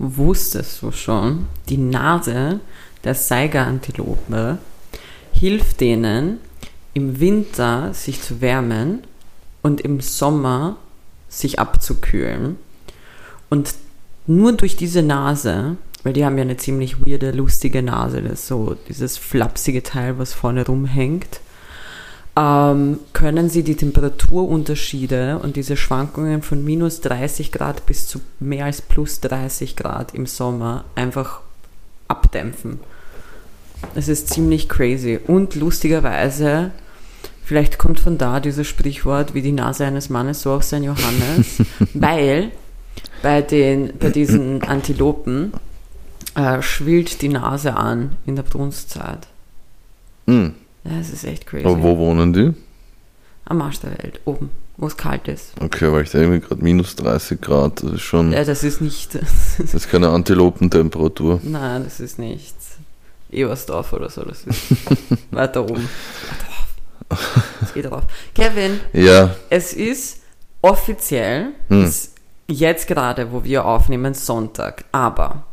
wusstest du schon, die Nase der Saiga-Antilope hilft denen, im Winter sich zu wärmen und im Sommer sich abzukühlen. Und nur durch diese Nase, weil die haben ja eine ziemlich weirde, lustige Nase, das ist so dieses flapsige Teil, was vorne rumhängt, können sie die Temperaturunterschiede und diese Schwankungen von minus 30 Grad bis zu mehr als plus 30 Grad im Sommer einfach abdämpfen. Es ist ziemlich crazy. Und lustigerweise, vielleicht kommt von da dieses Sprichwort, wie die Nase eines Mannes, so auch sein Johannes, weil bei, den, bei diesen Antilopen äh, schwillt die Nase an in der Brunstzeit. Hm. Ja, das ist echt crazy. Aber wo wohnen die? Am Arsch der Welt, oben, wo es kalt ist. Okay, weil ich da irgendwie gerade minus 30 Grad, das ist schon. Ja, das ist nicht. Das ist keine Antilopentemperatur. Nein, das ist nicht Ebersdorf oder so. Das ist weiter oben. Es geht drauf. Kevin, Ja, es ist offiziell, Hm. ist jetzt gerade, wo wir aufnehmen, Sonntag. Aber,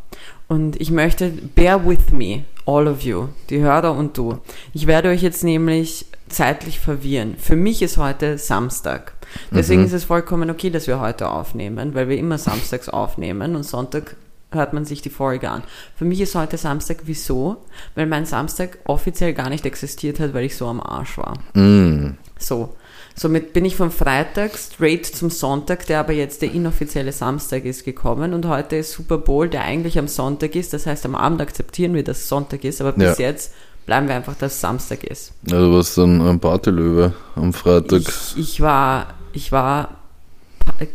und ich möchte, bear with me, all of you, die Hörer und du. Ich werde euch jetzt nämlich zeitlich verwirren. Für mich ist heute Samstag. Deswegen ist es vollkommen okay, dass wir heute aufnehmen, weil wir immer samstags aufnehmen und Sonntag hört man sich die Folge an. Für mich ist heute Samstag. Wieso? Weil mein Samstag offiziell gar nicht existiert hat, weil ich so am Arsch war. mm, So. Somit bin ich vom Freitag straight zum Sonntag, der aber jetzt der inoffizielle Samstag ist, gekommen. Und heute ist Super Bowl, der eigentlich am Sonntag ist. Das heißt, am Abend akzeptieren wir, dass es Sonntag ist, aber bis Ja. jetzt bleiben wir einfach, dass es Samstag ist. ja, du warst dann ein Partylöwe am Freitag. Ich, ich war, ich war,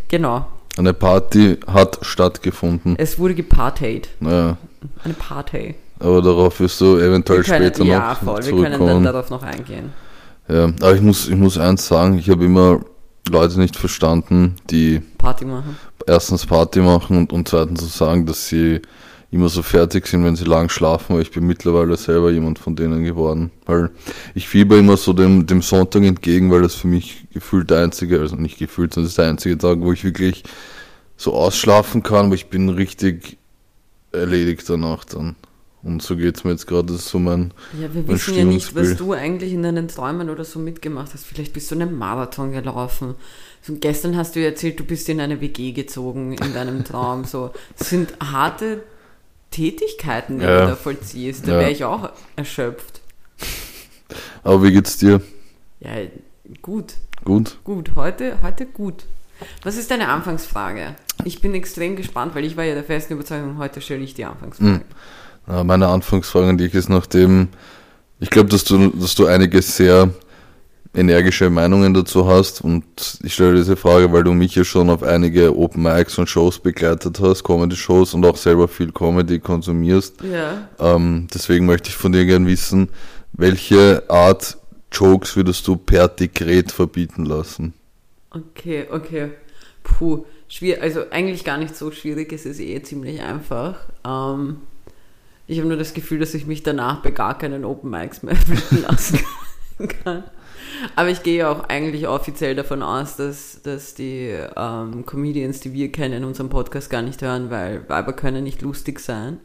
genau, Eine Party hat stattgefunden. es wurde gepartayed. Ja, Eine Party. aber darauf wirst du eventuell können, später ja, noch voll, wir können dann darauf noch eingehen. Ja, aber ich muss, ich muss eins sagen, ich habe immer Leute nicht verstanden, die Party machen. erstens Party machen und, und zweitens so sagen, dass sie immer so fertig sind, wenn sie lang schlafen, weil ich bin mittlerweile selber jemand von denen geworden. Weil ich fieber immer so dem, dem Sonntag entgegen, weil das für mich gefühlt der einzige, also nicht gefühlt, sondern das ist der einzige Tag, wo ich wirklich so ausschlafen kann, weil ich bin richtig erledigt danach dann. Und so geht's mir jetzt gerade, das ist so mein, Ja, wir Mein wissen ja nicht, was du eigentlich in deinen Träumen oder so mitgemacht hast. Vielleicht bist du einen Marathon gelaufen. So, gestern hast du ja erzählt, du bist in eine WG gezogen in deinem Traum. So, das sind harte Tätigkeiten, die Ja. du da vollziehst. Da Ja. wäre ich auch erschöpft. aber wie geht's dir? Ja, gut, Gut? gut. Heute, heute gut. Was ist deine Anfangsfrage? Ich bin extrem gespannt, weil ich war ja der festen Überzeugung, heute stelle ich die Anfangsfrage. Ja, meine Anfangsfrage an dich ist nachdem, ich glaube, dass du, dass du einige sehr energische Meinungen dazu hast und ich stelle diese Frage, weil du mich ja schon auf einige Open Mics und Shows begleitet hast, Comedy-Shows und auch selber viel Comedy konsumierst. Ja. Ähm, deswegen möchte ich von dir gerne wissen, welche Art Jokes würdest du per Dekret verbieten lassen? Okay, okay. Puh, schwierig. Also eigentlich gar nicht so schwierig, es ist eh ziemlich einfach. Ähm, ich habe nur das Gefühl, dass ich mich danach bei gar keinen Open Mics mehr blicken lassen kann. Aber ich gehe auch eigentlich offiziell davon aus, dass, dass die ähm, Comedians, die wir kennen, unseren Podcast gar nicht hören, weil Weiber können nicht lustig sein.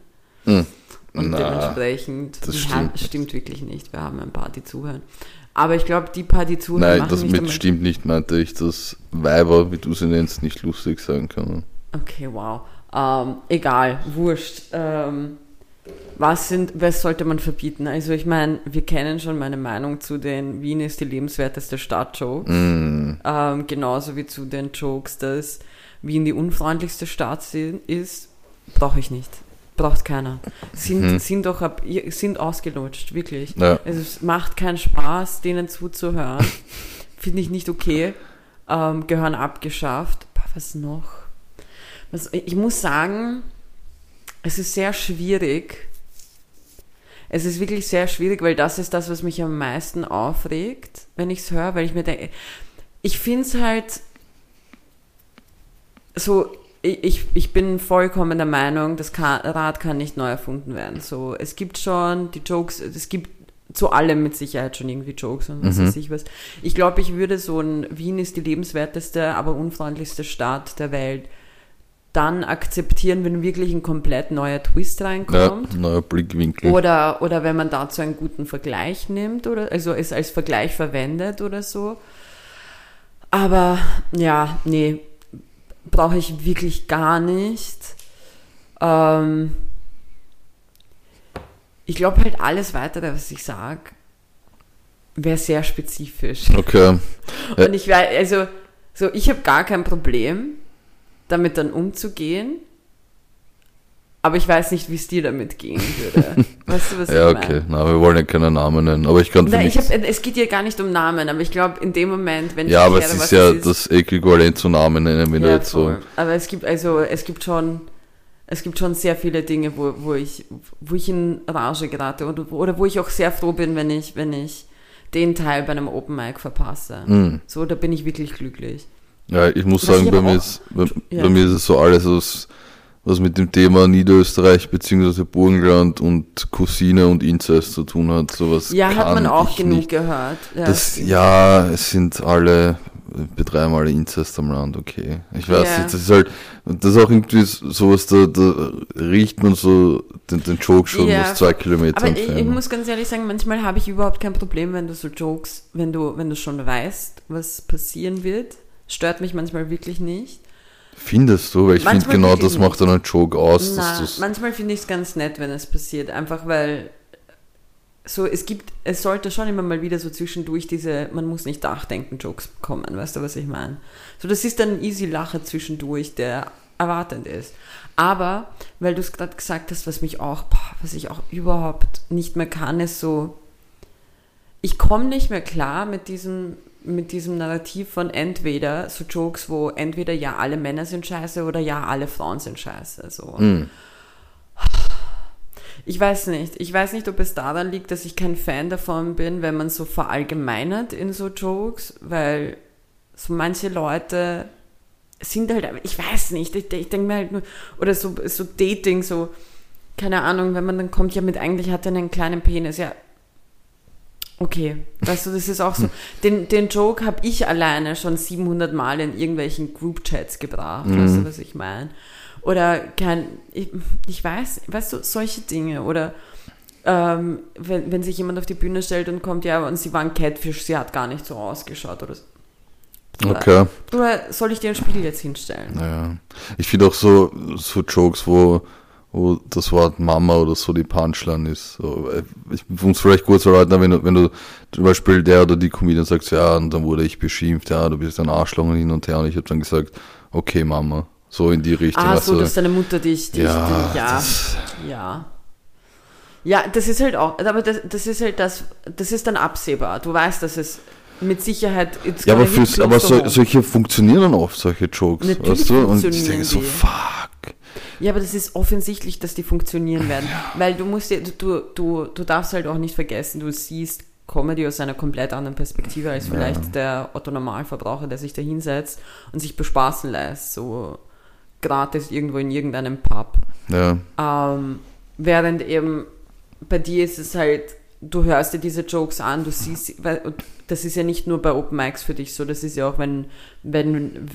Hm. Und Na, dementsprechend, das stimmt nicht. stimmt wirklich nicht. Wir haben ein paar, die zuhören. Aber ich glaube, die paar, die zuhören, Nein, das mit stimmt nicht, meinte ich, dass Weiber, wie du sie nennst, nicht lustig sein können. Okay, wow. Ähm, egal, wurscht. Ähm, was sind, was sollte man verbieten? Also ich meine, wir kennen schon meine Meinung zu den Wien ist die lebenswerteste Stadt-Jokes. Mm, Ähm, genauso wie zu den Jokes, dass Wien die unfreundlichste Stadt ist. Brauche ich nicht. Braucht keiner. Sind, Mhm. sind doch ab, sind ausgelutscht, wirklich. Ja. Also es macht keinen Spaß, denen zuzuhören. Finde ich nicht okay. Ähm, gehören abgeschafft. Was noch? Was, ich muss sagen, es ist sehr schwierig. Es ist wirklich sehr schwierig, weil das ist das, was mich am meisten aufregt, wenn ich es höre, weil ich mir denke, ich finde es halt so, ich, ich- bin vollkommen der Meinung, das Rad kann nicht neu erfunden werden. So, es gibt schon die Jokes, es gibt zu allem mit Sicherheit schon irgendwie Jokes und was Mhm. weiß ich was. Ich glaube, ich würde so ein Wien ist die lebenswerteste, aber unfreundlichste Stadt der Welt. Dann akzeptieren, wenn wirklich ein komplett neuer Twist Ja, reinkommt. neuer Blickwinkel. Oder, oder wenn man dazu einen guten Vergleich nimmt oder also es als Vergleich verwendet oder so. Aber ja, nee, brauche ich wirklich gar nicht. Ähm, ich glaube halt alles weitere, was ich sage, wäre sehr spezifisch. Okay. Ja. Und ich weiß, also, so, ich habe gar kein Problem, damit dann umzugehen. Aber ich weiß nicht, wie es dir damit gehen würde. Weißt du, was Ja, ich okay. meine? Na, wir wollen ja keine Namen nennen, aber ich kann mich. ich hab, es geht hier gar nicht um Namen, aber ich glaube, in dem Moment, wenn ich ja, aber es ist ja es das Äquivalent zu Namen nennen, wenn du ja, jetzt so. voll. Aber es gibt also, es gibt schon, es gibt schon sehr viele Dinge, wo, wo ich, wo ich in Rage gerate oder, oder wo ich auch sehr froh bin, wenn ich, wenn ich den Teil bei einem Open Mic verpasse. Mhm. So, da bin ich wirklich glücklich. Ja, ich muss sagen, ich bei mir, ist, bei, Ja. bei mir ist es so alles, was, was mit dem Thema Niederösterreich bzw. Burgenland und Cousine und Inzest zu tun hat. Sowas Ja, hat man auch genug Nicht. gehört. Ja, Das, ja, es sind alle, betreiben alle Inzest am Land, okay. Ich weiß Ja. nicht, das ist halt, das ist auch irgendwie sowas, da, da riecht man so den, den Joke schon Ja, aus zwei Kilometern Aber ich, ich muss ganz ehrlich sagen, manchmal habe ich überhaupt kein Problem, wenn du so Jokes, wenn du, wenn du schon weißt, was passieren wird. Stört mich manchmal wirklich nicht. Findest du? Weil ich finde genau das macht dann einen Joke aus, Na, manchmal finde ich es ganz nett, wenn es passiert, einfach weil so es gibt, es sollte schon immer mal wieder so zwischendurch diese, man muss nicht nachdenken, Jokes kommen, weißt du, was ich meine? So, das ist dann ein easy Lacher zwischendurch, der erwartend ist. Aber, weil du es gerade gesagt hast, was mich auch, boah, was ich auch überhaupt nicht mehr kann, ist so, ich komme nicht mehr klar mit diesem, mit diesem Narrativ von entweder so Jokes, wo entweder ja alle Männer sind scheiße oder ja alle Frauen sind scheiße. So. Mm. Ich weiß nicht. Ich weiß nicht, ob es daran liegt, dass ich kein Fan davon bin, wenn man so verallgemeinert in so Jokes, weil so manche Leute sind halt, ich weiß nicht, ich, ich denke mir halt nur, oder so, so Dating, so, keine Ahnung, wenn man dann kommt, ja mit eigentlich hat er einen kleinen Penis, ja. Okay, weißt du, das ist auch so. Den, den Joke habe ich alleine schon 700 Mal in irgendwelchen Group-Chats gebracht, weißt du, was ich meine? Oder kein, ich, ich weiß, weißt du, solche Dinge. Oder ähm, wenn, wenn sich jemand auf die Bühne stellt und kommt, ja, und sie war ein Catfish, sie hat gar nicht so ausgeschaut. Oder, so. Okay. oder soll ich dir ein Spiegel jetzt hinstellen? Ja. Ich finde auch so, so Jokes, wo, wo das Wort Mama oder so die Punchline ist. So, äh, ich muss es vielleicht kurz erläutern, wenn du, wenn du zum Beispiel der oder die Comedian sagst, ja, und dann wurde ich beschimpft, ja, du bist ein Arschloch und hin und her. Und ich habe dann gesagt, okay, Mama. So in die Richtung. Ah, weißt so, du. dass deine Mutter dich, dich ja, ja, Das, ja. Ja, das ist halt auch, aber das, das ist halt das, das ist dann absehbar. Du weißt, dass es mit Sicherheit, it's ja, aber, fürs, aber so, solche funktionieren dann oft, solche Jokes. Natürlich weißt du? Und ich denke so, fuck. Ja, aber das ist offensichtlich, dass die funktionieren werden. Weil du musst dir, du, du, du darfst halt auch nicht vergessen, du siehst Comedy aus einer komplett anderen Perspektive als vielleicht der Otto Normalverbraucher, der sich da hinsetzt und sich bespaßen lässt, so gratis irgendwo in irgendeinem Pub. Ja, Ähm, während eben bei dir ist es halt, du hörst dir diese Jokes an, du siehst, das ist ja nicht nur bei Open Mics für dich so, das ist ja auch, wenn, wenn,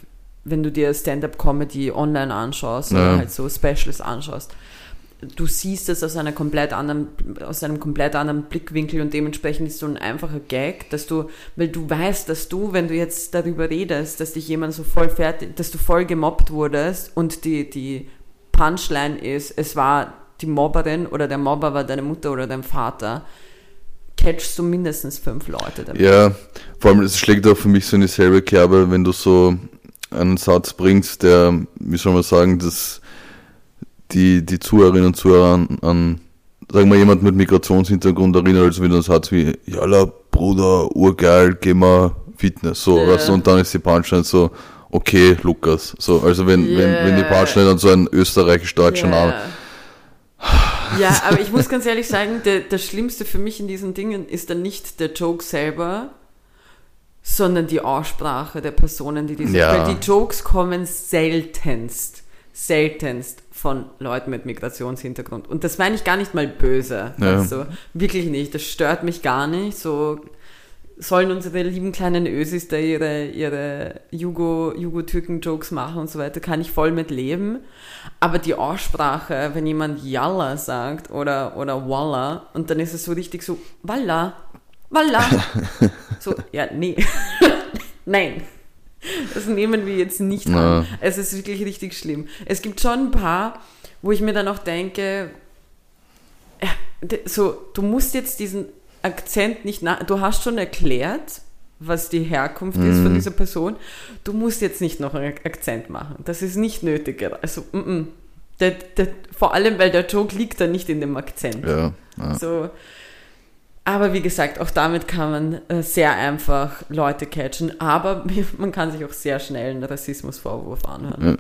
wenn du dir Stand-Up-Comedy online anschaust Ja. oder halt so Specials anschaust. Du siehst es aus einer komplett anderen, aus einem komplett anderen Blickwinkel und dementsprechend ist so ein einfacher Gag, dass du, weil du weißt, dass du, wenn du jetzt darüber redest, dass dich jemand so voll fertig, dass du voll gemobbt wurdest und die, die Punchline ist, es war die Mobberin oder der Mobber war deine Mutter oder dein Vater, catchst du mindestens fünf Leute damit. Ja, vor allem, es schlägt auch für mich so in dieselbe Kerbe, wenn du so einen Satz bringst, der, wie soll man sagen, dass die, die Zuhörerinnen und Zuhörer an, an sagen wir, jemand mit Migrationshintergrund erinnert, also wieder ein Satz wie, Jalla, Bruder, urgeil, geh mal Fitness, so, Ja. weißt du, und dann ist die Punchline so, okay, Lukas, so, also wenn, wenn, wenn die. Punchline dann so ein österreichisch-deutscher Name, Ja, aber ich muss ganz ehrlich sagen, der, das Schlimmste für mich in diesen Dingen ist dann nicht der Joke selber, sondern die Aussprache der Personen, die diese. Ja. Weil die Jokes kommen seltenst, seltenst von Leuten mit Migrationshintergrund. Und das meine ich gar nicht mal böse. Ja. Also wirklich nicht. Das stört mich gar nicht. So sollen unsere lieben kleinen Ösis da ihre, ihre Jugo, Jugo-Türken-Jokes machen und so weiter, kann ich voll mit leben. Aber die Aussprache, wenn jemand Yalla sagt oder, oder Walla, und dann ist es so richtig so, Walla, Walla. so, ja, nee. Nein. Das nehmen wir jetzt nicht Ja. an. Es ist wirklich richtig schlimm. Es gibt schon ein paar, wo ich mir dann auch denke, so, du musst jetzt diesen Akzent nicht nach, du hast schon erklärt, was die Herkunft ist von dieser Person. Du musst jetzt nicht noch einen Akzent machen. Das ist nicht nötig. Also, mm -mm. Der, der, vor allem, weil der Joke liegt dann nicht in dem Akzent. Ja, ja. So. Aber wie gesagt, auch damit kann man äh, sehr einfach Leute catchen. Aber man kann sich auch sehr schnell einen Rassismusvorwurf anhören. ja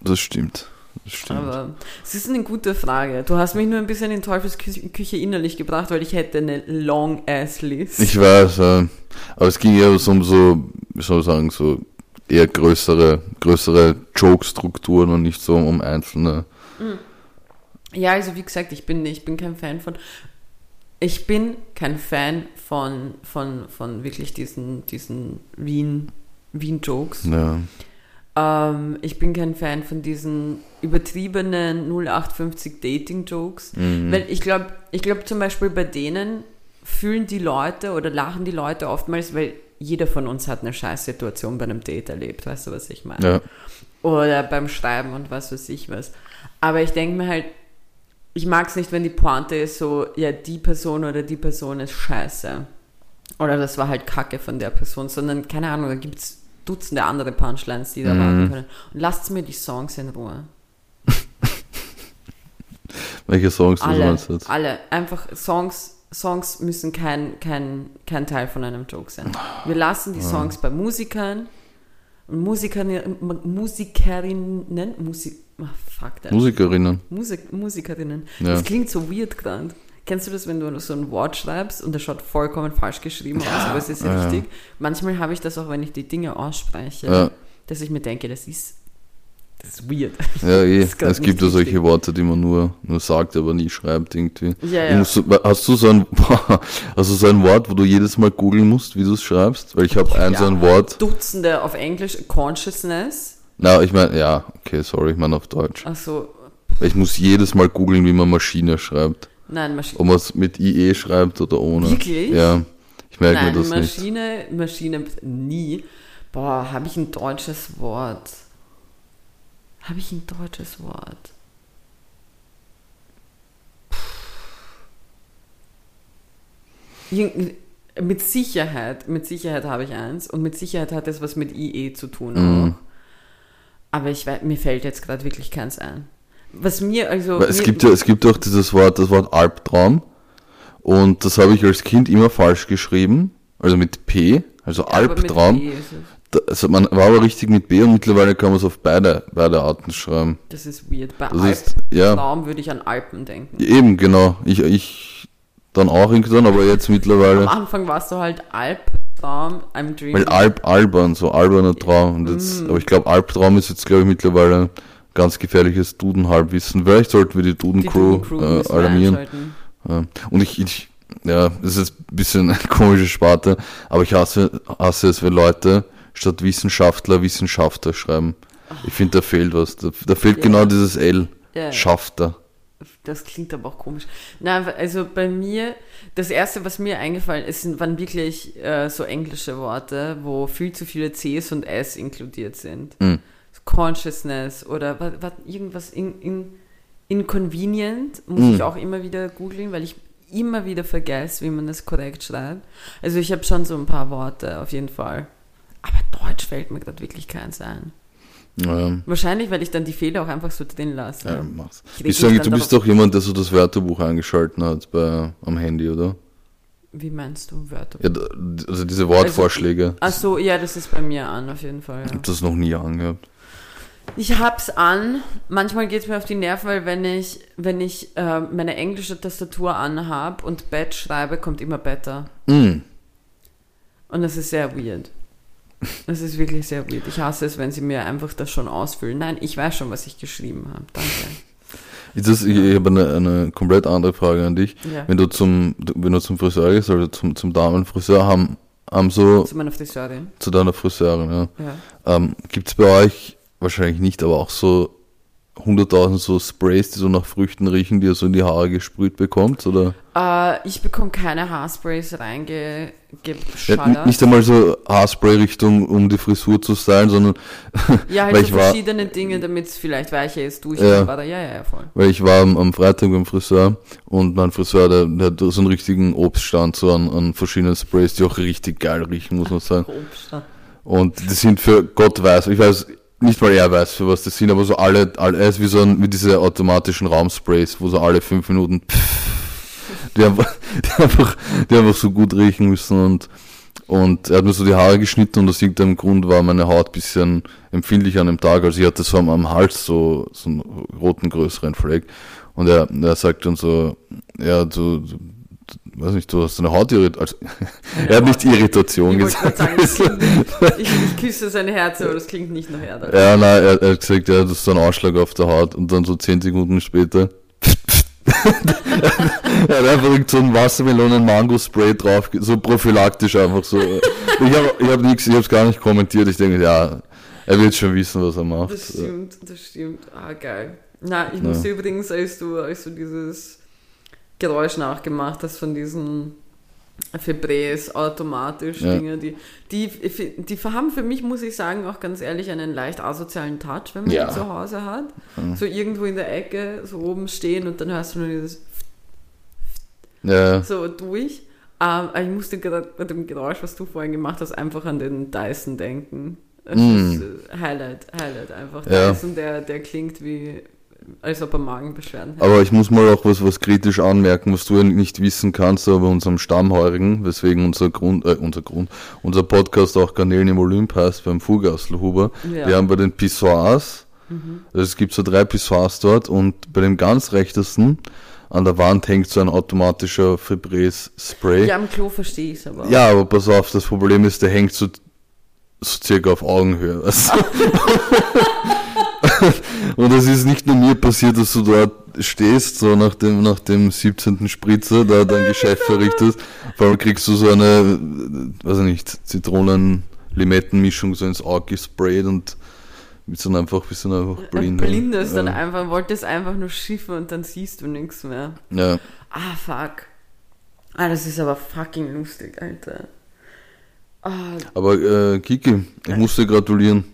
das stimmt. Das stimmt. Aber es ist eine gute Frage. Du hast mich nur ein bisschen in Teufelsküche Küche innerlich gebracht, weil ich hätte eine Long-Ass-List. Ich weiß, äh, aber es ging eher so um so, wie soll man sagen, so eher größere, größere Joke-Strukturen und nicht so um einzelne. Ja, also wie gesagt, ich bin, ich bin kein Fan von. Ich bin kein Fan von, von, von wirklich diesen, diesen Wien, Wien-Jokes. Ja. Ähm, ich bin kein Fan von diesen übertriebenen 0850 Dating-Jokes. Mhm. Weil ich glaube, ich glaube zum Beispiel bei denen fühlen die Leute oder lachen die Leute oftmals, weil jeder von uns hat eine Scheißsituation bei einem Date erlebt, weißt du, was ich meine? Ja. Oder beim Schreiben und was weiß ich was. Aber ich denke mir halt, ich mag es nicht, wenn die Pointe ist so, ja, die Person oder die Person ist scheiße. Oder das war halt Kacke von der Person, sondern, keine Ahnung, da gibt es Dutzende andere Punchlines, die da Mhm. warten können. Und lasst mir die Songs in Ruhe. Welche Songs du Alle, meinst du jetzt? alle. Einfach Songs, Songs müssen kein, kein, kein Teil von einem Joke sein. Wir lassen die Songs bei Musikern und Musikerinnen, Musikerinnen, Musik, ah, fuck that. Musikerinnen. Musik, Musikerinnen. Ja. Das klingt so weird gerade. Kennst du das, wenn du so ein Wort schreibst und das schaut vollkommen falsch geschrieben aus, aber es ist ja. richtig? Manchmal habe ich das auch, wenn ich die Dinge ausspreche, Ja. dass ich mir denke, das ist, das ist weird. Ja, eh. Es gibt ja solche. Worte, die man nur, nur sagt, aber nie schreibt irgendwie. Ja, ja. muss so- hast du so ein, hast du so ein Wort, wo du jedes Mal googeln musst, wie du es schreibst? Weil ich habe ein so ein Wort. Dutzende auf Englisch, Consciousness. Na, ich meine, ja, okay, sorry, ich meine auf Deutsch. Also, Weil Ich muss jedes Mal googeln, wie man Maschine schreibt. Nein, Maschine. Ob man es mit IE schreibt oder ohne. Wirklich? Ja. Ich merke mir Nein, das nicht. Maschine, Maschine, nie. Boah, habe ich ein deutsches Wort? Habe ich ein deutsches Wort? Puh. Mit Sicherheit, mit Sicherheit habe ich eins und mit Sicherheit hat es was mit IE zu tun Mhm. auch. Aber ich weiß, mir fällt jetzt gerade wirklich keins ein. Was mir, also. Es mir, gibt ja, es gibt auch dieses Wort, das Wort Albtraum. Und das habe ich als Kind immer falsch geschrieben. Also mit P, also mit Albtraum. Also man war aber richtig mit B und mittlerweile kann man es auf beide, beide Arten schreiben. Das ist weird. Bei Das ist, ja, Albtraum würde ich an Alpen denken. eben, genau. Ich, ich dann auch irgendwann, aber jetzt Am mittlerweile, Anfang warst du halt Albtraum, I'm dreaming. weil Alp, albern, so alberner Traum. Und jetzt, Mm. Aber ich glaube, Albtraum ist jetzt, glaube ich, mittlerweile ganz gefährliches Duden-Halbwissen. Vielleicht sollten wir die Duden-Crew Duden-Crew äh, alarmieren. Ja. Und ich, ich, ja, das ist ein bisschen eine komische Sparte, aber ich hasse, hasse es, wenn Leute statt Wissenschaftler Wissenschaftler schreiben. Ich finde, da fehlt was. Da, da fehlt Ja. genau dieses L. Ja. Schafter. Das klingt aber auch komisch. Na, also bei mir, das erste, was mir eingefallen ist, waren wirklich äh, so englische Worte, wo viel zu viele Cs und S inkludiert sind. Mhm. Consciousness oder was, was, irgendwas in, in, inconvenient, muss Mhm. ich auch immer wieder googeln, weil ich immer wieder vergesse, wie man das korrekt schreibt. Also ich habe schon so ein paar Worte auf jeden Fall. Aber Deutsch fällt mir gerade wirklich keins ein. Ja, Wahrscheinlich, weil ich dann die Fehler auch einfach so drin lasse. ja, mach's. Ich Ich sage, du bist doch jemand, der so das Wörterbuch eingeschalten hat bei, am Handy, oder? Wie meinst du Wörter? Ja, also diese Wortvorschläge. Ach so, ja, das ist bei mir an, auf jeden Fall. Ich Ja. habe das noch nie angehabt. Ich hab's an. Manchmal geht's mir auf die Nerven, weil wenn ich, wenn ich äh, meine englische Tastatur anhab und Bett schreibe, kommt immer Better. Mm. Und das ist sehr weird. Das ist wirklich sehr weird. Ich hasse es, wenn sie mir einfach das schon ausfüllen. Nein, ich weiß schon, was ich geschrieben habe. Danke. Das, ich, ich habe eine, eine komplett andere Frage an dich. Ja. Wenn du zum, wenn du zum Friseur gehst, also zum, zum Damenfriseur, haben, haben so Zu meiner Friseurin. zu deiner Friseurin, ja. Ja. Ähm, Gibt es bei euch, wahrscheinlich nicht, aber auch so 100.000 so Sprays, die so nach Früchten riechen, die ihr so in die Haare gesprüht bekommt? Oder? Äh, ich bekomme keine Haarsprays Ja, reingeschallert. n- nicht einmal so Haarspray-Richtung, um die Frisur zu stylen, sondern Ja, halt weil so ich war- verschiedene Dinge, damit es vielleicht weicher ist, Ja. durchgehbar. Ja. ja, ja, voll. weil ich war am, am Freitag beim Friseur und mein Friseur, der, der hat so einen richtigen Obststand so an, an verschiedenen Sprays, die auch richtig geil riechen, muss man sagen. Obst. Und die sind für Gott weiß, ich weiß nicht mal er weiß, für was das sind, aber so alle, alle er ist wie so ein, wie diese automatischen Raumsprays, wo so alle fünf Minuten die einfach, die einfach, die einfach so gut riechen müssen und, und er hat mir so die Haare geschnitten und aus irgendeinem Grund war meine Haut bisschen empfindlich an dem Tag, also ich hatte so am, Hals so, so einen roten größeren Fleck und er, er sagt dann so, ja, du weiß nicht, du hast eine Hautirritation, also, er hat nicht Irritation gesagt. sagen, klingt, ich, ich küsse sein Herz, aber das klingt nicht nach Erde. Ja, nein, er, er hat gesagt, ja, das ist so ein Ausschlag auf der Haut und dann so zehn Sekunden später. er hat einfach so ein Wassermelonen-Mango-Spray drauf, so prophylaktisch einfach so. Ich habe ich hab nichts, ich habe es gar nicht kommentiert. Ich denke, ja, er wird schon wissen, was er macht. Das stimmt, das stimmt. Ah, geil. Na, ich musste übrigens, als du, als du dieses Geräusch nachgemacht hast von diesen Febrés automatisch Ja. Dinge, die, die, die haben für mich, muss ich sagen, auch ganz ehrlich, einen leicht asozialen Touch, wenn man Ja. die zu Hause hat. So irgendwo in der Ecke, so oben stehen und dann hörst du nur dieses Ja, so durch. Ähm, ich musste gerade bei dem Geräusch, was du vorhin gemacht hast, einfach an den Dyson denken. Mm. Highlight, Highlight einfach. Ja. Dyson, der, der klingt wie, als ob er Magenbeschwerden hätte. aber ich muss mal auch was, was kritisch anmerken, was du ja nicht wissen kannst, aber bei unserem Stammheurigen, weswegen unser Grund, äh, unser Grund, unser Podcast auch Garnelen im Olymp heißt, beim Fugastelhuber. Ja. Wir haben bei den Pissoirs, also es gibt so drei Pissoirs dort und bei dem ganz rechtesten an der Wand hängt so ein automatischer Febreze-Spray. Ja, am Klo verstehe ich es aber. auch. Ja, aber pass auf, das Problem ist, der hängt so, so circa auf Augenhöhe. Weißt du? Und es ist nicht nur mir passiert, dass du dort stehst, so nach dem, nach dem 17. Spritzer, da dein Geschäft verrichtest. Vor allem kriegst du so eine, äh, weiß ich nicht, Zitronen-Limetten-Mischung so ins Auge gesprayt und bist dann einfach, bist dann einfach blind. Blind ist dann ja. einfach, wolltest einfach nur schiffen und dann siehst du nichts mehr. ja. Ah, fuck. Ah, das ist aber fucking lustig, Alter. Ah, Aber äh, Kiki, ich muss dir gratulieren.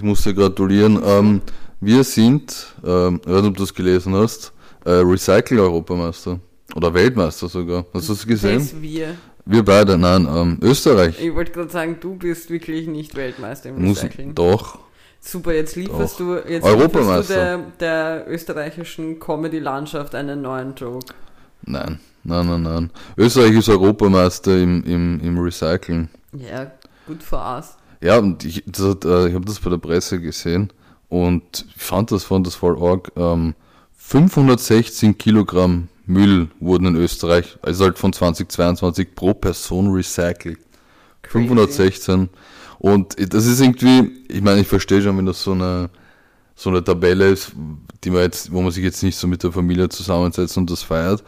Ich muss dir gratulieren. Ähm, wir sind, ähm, ich weiß nicht, ob du das gelesen hast, äh, Recycle-Europameister. Oder Weltmeister sogar. Hast du das gesehen? das wir. Wir beide, nein, ähm, Österreich. Ich wollte gerade sagen, du bist wirklich nicht Weltmeister im Muss, Recycling. doch. Super, jetzt lieferst Doch. du, jetzt lieferst du der, der österreichischen Comedy-Landschaft einen neuen Joke. Nein, nein, nein, nein. Österreich ist Europameister im, im, im Recyceln. Ja, gut für us. Ja, und ich, das äh, ich habe das bei der Presse gesehen und ich fand das, fand das voll arg. Ähm, 516 Kilogramm Müll wurden in Österreich, also halt von 2022 pro Person recycelt. Crazy. 516. Und das ist irgendwie, ich meine, ich verstehe schon, wenn das so eine, so eine Tabelle ist, die man jetzt, wo man sich jetzt nicht so mit der Familie zusammensetzt und das feiert.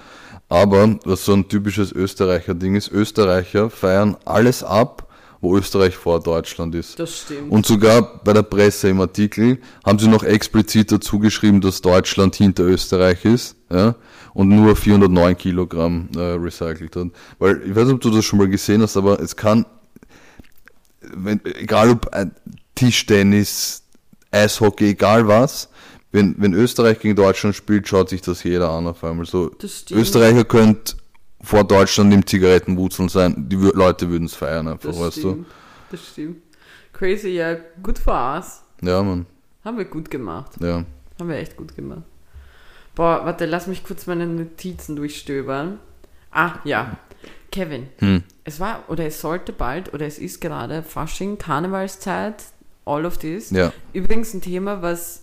Aber was so ein typisches Österreicher-Ding ist, Österreicher feiern alles ab, wo Österreich vor Deutschland ist. Das stimmt. Und sogar bei der Presse im Artikel haben sie noch explizit dazu geschrieben, dass Deutschland hinter Österreich ist, ja, und nur 409 Kilogramm äh, recycelt hat. Weil, ich weiß nicht, ob du das schon mal gesehen hast, aber es kann, wenn, egal ob ein Tischtennis, Eishockey, egal was, wenn, wenn Österreich gegen Deutschland spielt, schaut sich das jeder an auf einmal. So, Das stimmt. Österreicher könnt vor Deutschland im Zigarettenwutzeln sein, die Leute würden es feiern einfach, das weißt stimmt. Das stimmt. Crazy, ja, gut für us. du? Ja, Mann, Haben wir gut gemacht. ja. Haben wir echt gut gemacht. Boah, warte, lass mich kurz meine Notizen durchstöbern. Ah, ja. Kevin, Hm. es war oder es sollte bald oder es ist gerade Fasching, Karnevalszeit, all of this. Ja. Übrigens ein Thema, was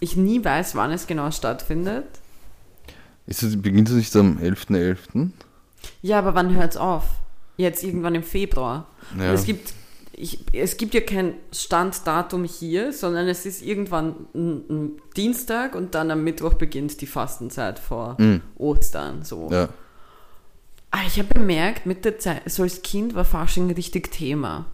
ich nie weiß, wann es genau stattfindet. Ist es, beginnt es nicht am 11.11.? Ja, aber wann hört es auf? Jetzt irgendwann im Februar. Ja. Es gibt ich, es gibt ja kein Standdatum hier, sondern es ist irgendwann ein, ein Dienstag und dann am Mittwoch beginnt die Fastenzeit vor Mhm. Ostern. So. Ja. Ah, ich habe bemerkt, mit der Zeit, so als Kind war Fasching richtig Thema.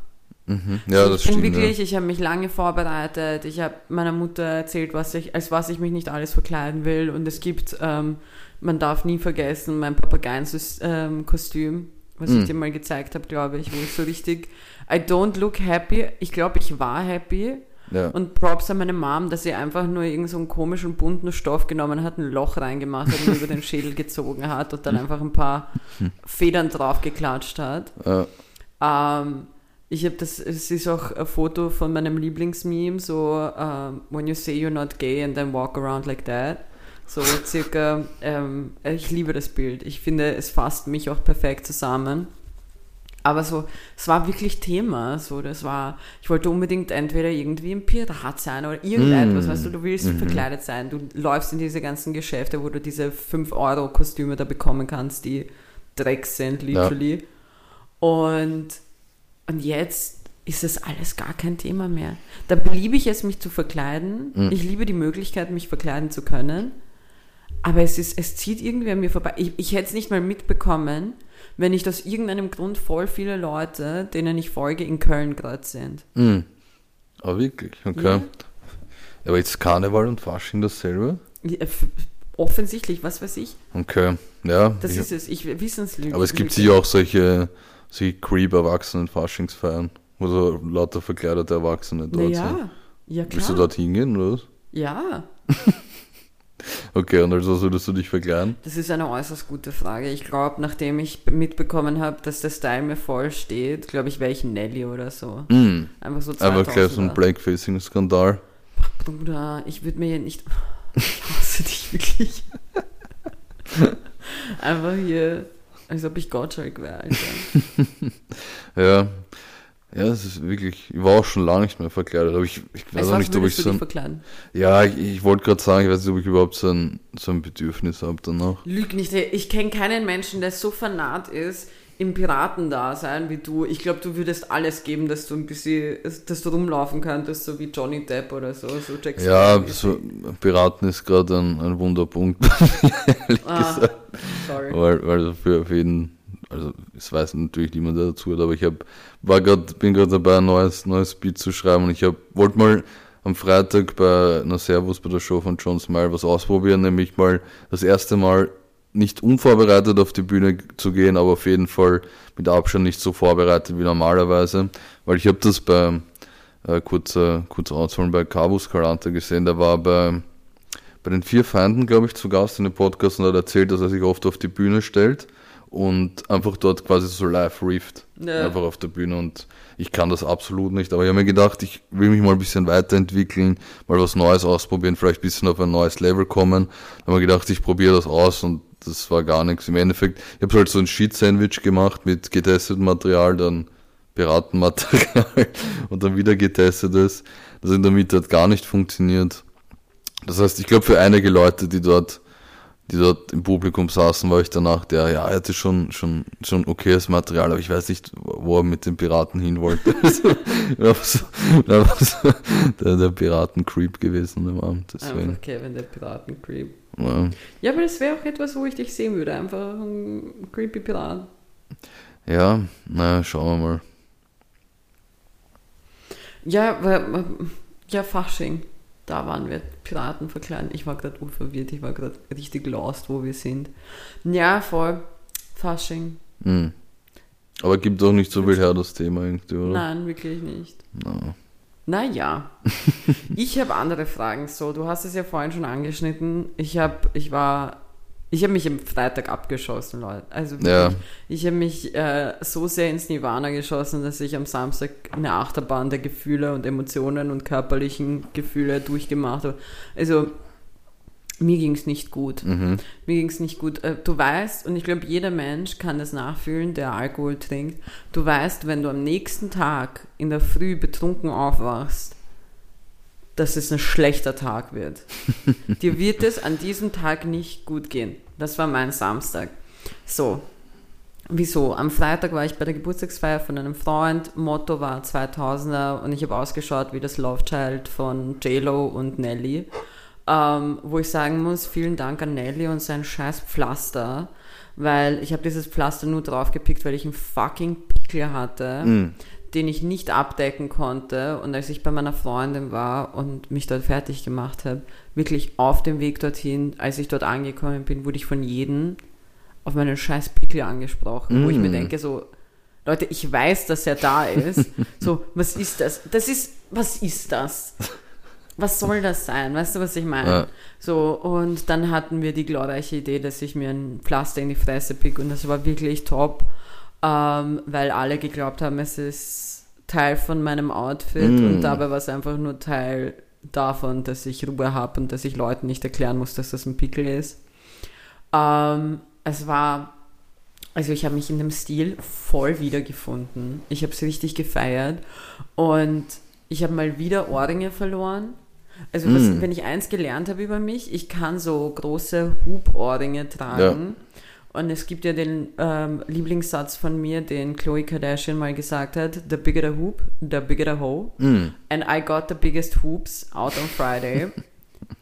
Mhm. Ja, das ich bin stimmt. wirklich, ja. ich habe mich lange vorbereitet. Ich habe meiner Mutter erzählt, was ich, als was ich mich nicht alles verkleiden will. Und es gibt, ähm, man darf nie vergessen, mein Papageien-Kostüm, was Mhm. ich dir mal gezeigt habe, glaube ich, wo ich so richtig, I don't look happy. Ich glaube, ich war happy. Ja. Und Props an meine Mom, dass sie einfach nur irgendeinen so einen komischen bunten Stoff genommen hat, ein Loch reingemacht hat und über den Schädel gezogen hat und dann einfach ein paar Federn drauf geklatscht hat. Ja. Ähm, ich habe das, es ist auch ein Foto von meinem Lieblingsmeme, so ähm, When you say you're not gay and then walk around like that. So circa, ähm, ich liebe das Bild. Ich finde, es fasst mich auch perfekt zusammen. Aber so, es war wirklich Thema. So, das war, ich wollte unbedingt entweder irgendwie ein Pirat sein oder irgendetwas, Mm. weißt du, du willst verkleidet sein. Du läufst in diese ganzen Geschäfte, wo du diese 5-Euro-Kostüme da bekommen kannst, die Dreck sind, literally. Und, und jetzt ist es alles gar kein Thema mehr. Da liebe ich es, mich zu verkleiden. Mhm. Ich liebe die Möglichkeit, mich verkleiden zu können. Aber es, ist, es zieht irgendwie an mir vorbei. Ich, ich hätte es nicht mal mitbekommen, wenn nicht aus irgendeinem Grund voll viele Leute, denen ich folge, in Köln gerade sind. Mhm. Aber wirklich, okay. Ja. Aber jetzt Karneval und Fasching dasselbe? Ja, Offensichtlich, was weiß ich. Okay, ja. Das ich, ist es. Ich Wissenslüge. aber es gibt sicher auch solche, solche Creep-Erwachsenen-Faschingsfeiern, wo so lauter verkleidete Erwachsene dort sind. Naja, ja Willst du klar. dort hingehen, oder was? Ja, Okay, und also würdest du dich verkleiden? das ist eine äußerst gute Frage. Ich glaube, nachdem ich mitbekommen habe, dass der Style mir voll steht, glaube ich, wäre ich Nelly oder so. Mhm. Einfach so 2000 Einfach gleich so ein Blackfacing-Skandal. Bruder, ich würde mir nicht... Ich hasse dich wirklich. Einfach hier, als ob ich Gottschalk wäre, Alter. Ja. Ja, es ist wirklich, ich war auch schon lange nicht mehr verkleidet, aber ich, ich weiß Als auch nicht, ob ich so ein, verkleiden? ja, ich, ich wollte gerade sagen, ich weiß nicht, ob ich überhaupt so ein, so ein Bedürfnis habe danach. Lüg nicht, ich kenne keinen Menschen, der so fanat ist im Piratendasein wie du. Ich glaube, du würdest alles geben, dass du ein bisschen, dass du rumlaufen könntest, so wie Johnny Depp oder so. so Jack Ja, so Piraten ist gerade ein, ein Wunderpunkt, ehrlich Ah, gesagt. sorry. Weil, weil für, für jeden, also es weiß natürlich niemand, der dazu aber ich hab, war grad, bin gerade dabei, ein neues, neues Beat zu schreiben und ich wollte mal am Freitag bei einer Servus bei der Show von John Smile was ausprobieren, nämlich mal das erste Mal nicht unvorbereitet auf die Bühne zu gehen, aber auf jeden Fall mit Abstand nicht so vorbereitet wie normalerweise, weil ich habe das bei äh, kurzer kurz ausholen bei Cabus Calanta gesehen, der war bei bei den vier Feinden, glaube ich, zu Gast in dem Podcast und hat erzählt, dass er sich oft auf die Bühne stellt und einfach dort quasi so live rieft. Ja. Einfach auf der Bühne und ich kann das absolut nicht. Aber ich habe mir gedacht, ich will mich mal ein bisschen weiterentwickeln, mal was Neues ausprobieren, vielleicht ein bisschen auf ein neues Level kommen. Da habe ich mir gedacht, ich probiere das aus und das war gar nichts. Im Endeffekt, ich habe halt so ein Sheet-Sandwich gemacht mit getestetem Material, dann Piratenmaterial und dann wieder getestetes. Das in der Mitte hat gar nicht funktioniert. Das heißt, ich glaube, für einige Leute, die dort, die dort im Publikum saßen, war ich danach der, ja, er hatte schon, schon, schon okayes Material, aber ich weiß nicht, wo er mit den Piraten hin wollte. Also, er er der, der Piraten-Creep gewesen am Abend, deswegen. Einfach Kevin, der Piraten-Creep. Ja, Ja, aber das wäre auch etwas, wo ich dich sehen würde. Einfach ein creepy Pirat. ja naja, schauen wir mal. Ja, ja, Fasching. Da waren wir Piraten verkleiden. Ich war gerade unverwirrt, ich war gerade richtig lost, wo wir sind. Ja, voll. Fasching. Hm. Aber gibt doch nicht so viel her, das Thema irgendwie, oder? Nein, wirklich nicht. Na. Naja, ich habe andere Fragen. So, du hast es ja vorhin schon angeschnitten. Ich habe, ich war, ich habe mich am Freitag abgeschossen, Leute. Also Ja. ich habe mich äh, so sehr ins Nirvana geschossen, dass ich am Samstag eine Achterbahn der Gefühle und Emotionen und körperlichen Gefühle durchgemacht habe. Also mir ging es nicht gut. Mhm. Mir ging es nicht gut. Äh, Du weißt, und ich glaube, jeder Mensch kann das nachfühlen, der Alkohol trinkt. Du weißt, wenn du am nächsten Tag in der Früh betrunken aufwachst, dass es ein schlechter Tag wird. Dir wird es an diesem Tag nicht gut gehen. Das war mein Samstag. So. Wieso? Am Freitag war ich bei der Geburtstagsfeier von einem Freund. Motto war 2000er und ich habe ausgeschaut wie das Love Child von J-Lo und Nelly. ähm, wo ich sagen muss, vielen Dank an Nelly und sein scheiß Pflaster, weil ich habe dieses Pflaster nur draufgepickt, weil ich einen fucking Pickel hatte, Mm. Den ich nicht abdecken konnte. Und als ich bei meiner Freundin war und mich dort fertig gemacht habe, wirklich auf dem Weg dorthin, als ich dort angekommen bin, wurde ich von jedem auf meinen scheiß Pickel angesprochen, wo ich mir Mm. denke so, Leute, ich weiß, dass er da ist. So, was ist das? Das ist, was ist das? Was soll das sein? Weißt du, was ich meine? Ja. So, und dann hatten wir die glorreiche Idee, dass ich mir ein Pflaster in die Fresse pick und das war wirklich top, ähm, weil alle geglaubt haben, es ist Teil von meinem Outfit Mm. und dabei war es einfach nur Teil davon, dass ich Ruhe habe und dass ich Leuten nicht erklären muss, dass das ein Pickel ist. Ähm, es war, also ich habe mich in dem Stil voll wiedergefunden. Ich habe es richtig gefeiert und ich habe mal wieder Ohrringe verloren. Also was, Mm. wenn ich eins gelernt habe über mich, ich kann so große Hubohrringe tragen. Und es gibt ja den ähm, Lieblingssatz von mir, den Chloe Kardashian mal gesagt hat, the bigger the hoop, the bigger the hole. Mm. And I got the biggest hoops out on Friday. ähm,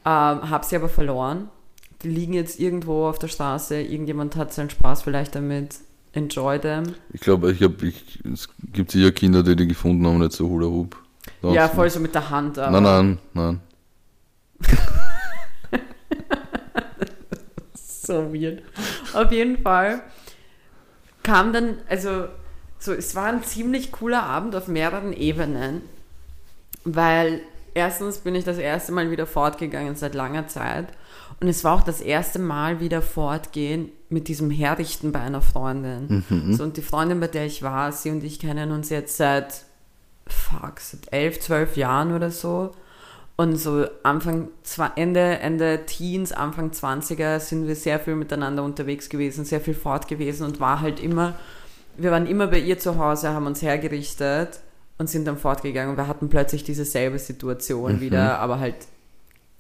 hab sie aber verloren. Die liegen jetzt irgendwo auf der Straße. Irgendjemand hat seinen Spaß vielleicht damit. Enjoy them. Ich glaube, ich hab, ich, es gibt sicher Kinder, die die gefunden haben, nicht so Hula Hoop. Sonst ja, voll so mit der Hand. Aber Nein, nein, nein. So weird. Auf jeden Fall kam dann, also, so, es war ein ziemlich cooler Abend auf mehreren Ebenen, weil erstens bin ich das erste Mal wieder fortgegangen seit langer Zeit und es war auch das erste Mal wieder fortgehen mit diesem Herrichten bei einer Freundin. So, und die Freundin, bei der ich war, sie und ich kennen uns jetzt seit, fuck, seit elf, zwölf Jahren oder so. Und so Anfang, Ende, Ende Teens, Anfang 20er sind wir sehr viel miteinander unterwegs gewesen, sehr viel fort gewesen und war halt immer, wir waren immer bei ihr zu Hause, haben uns hergerichtet und sind dann fortgegangen. Und wir hatten plötzlich dieselbe Situation wieder, aber halt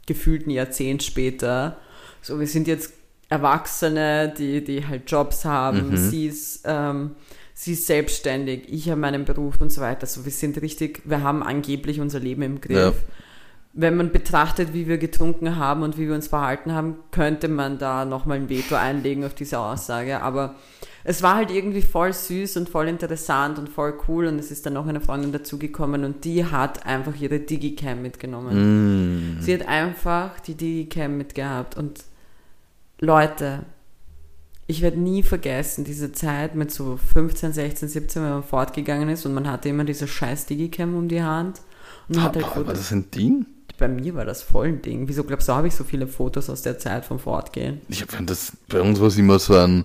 gefühlt ein Jahrzehnt später. So, wir sind jetzt Erwachsene, die, die halt Jobs haben. Sie ist, ähm, sie ist selbstständig, ich habe meinen Beruf und so weiter. So, wir sind richtig, wir haben angeblich unser Leben im Griff. Ja. Wenn man betrachtet, wie wir getrunken haben und wie wir uns verhalten haben, könnte man da nochmal ein Veto einlegen auf diese Aussage. Aber es war halt irgendwie voll süß und voll interessant und voll cool und es ist dann noch eine Freundin dazugekommen und die hat einfach ihre Digicam mitgenommen. Mm. Sie hat einfach die Digicam mitgehabt und Leute, ich werde nie vergessen, diese Zeit mit so 15, 16, 17, wenn man fortgegangen ist und man hatte immer diese scheiß Digicam um die Hand und man hat halt Aber, das ein Ding? Bei mir war das voll ein Ding. Wieso glaubst du, habe ich so viele Fotos aus der Zeit vom Fortgehen? Ich hab, das, bei uns war es immer so ein,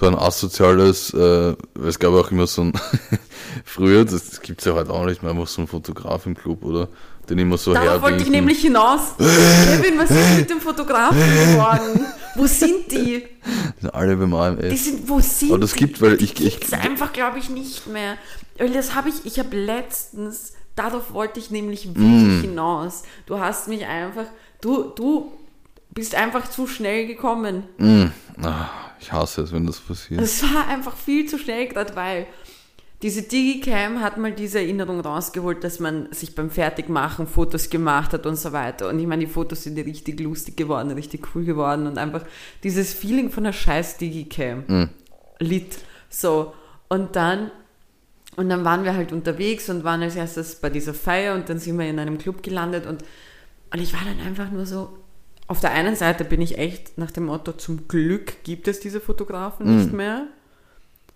so ein asoziales, äh, es gab auch immer so ein, früher, das, das gibt's ja heute auch nicht mehr, einfach so ein Fotograf im Club, oder? Den immer so Darauf wollte ich nämlich hinaus. Kevin, was ist mit dem Fotografen geworden? Wo sind die? Die sind alle beim Die AMS. sind, wo sind Aber das die? gibt, weil die ich- ich- gibt's einfach, glaube ich, nicht mehr. Weil das habe ich, ich habe letztens, darauf wollte ich nämlich wirklich Mm. hinaus. Du hast mich einfach, du, du bist einfach zu schnell gekommen. Mm. Ah, ich hasse es, wenn das passiert. Es war einfach viel zu schnell, gerade weil diese Digicam hat mal diese Erinnerung rausgeholt, dass man sich beim Fertigmachen Fotos gemacht hat und so weiter. Und ich meine, die Fotos sind richtig lustig geworden, richtig cool geworden und einfach dieses Feeling von der scheiß Digicam. Mm. Lit. So. Und dann, und dann waren wir halt unterwegs und waren als erstes bei dieser Feier und dann sind wir in einem Club gelandet und, und ich war dann einfach nur so, auf der einen Seite bin ich echt nach dem Motto, zum Glück gibt es diese Fotografen nicht mehr.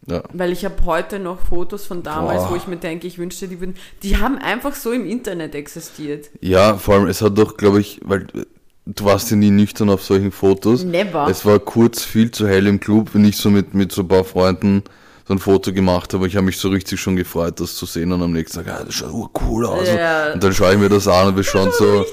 Ja. Weil ich habe heute noch Fotos von damals, Boah. wo ich mir denke, ich wünschte, die würden. Die haben einfach so im Internet existiert. ja, vor allem, es hat doch, glaube ich, weil äh, du warst ja nie nüchtern auf solchen Fotos. Never. Es war kurz viel zu hell im Club, wenn ich so mit, mit so ein paar Freunden so ein Foto gemacht habe. Ich habe mich so richtig schon gefreut, das zu sehen und am nächsten Tag, ah, das schaut urcool aus. Ja. Und dann schaue ich mir das an und wir schauen so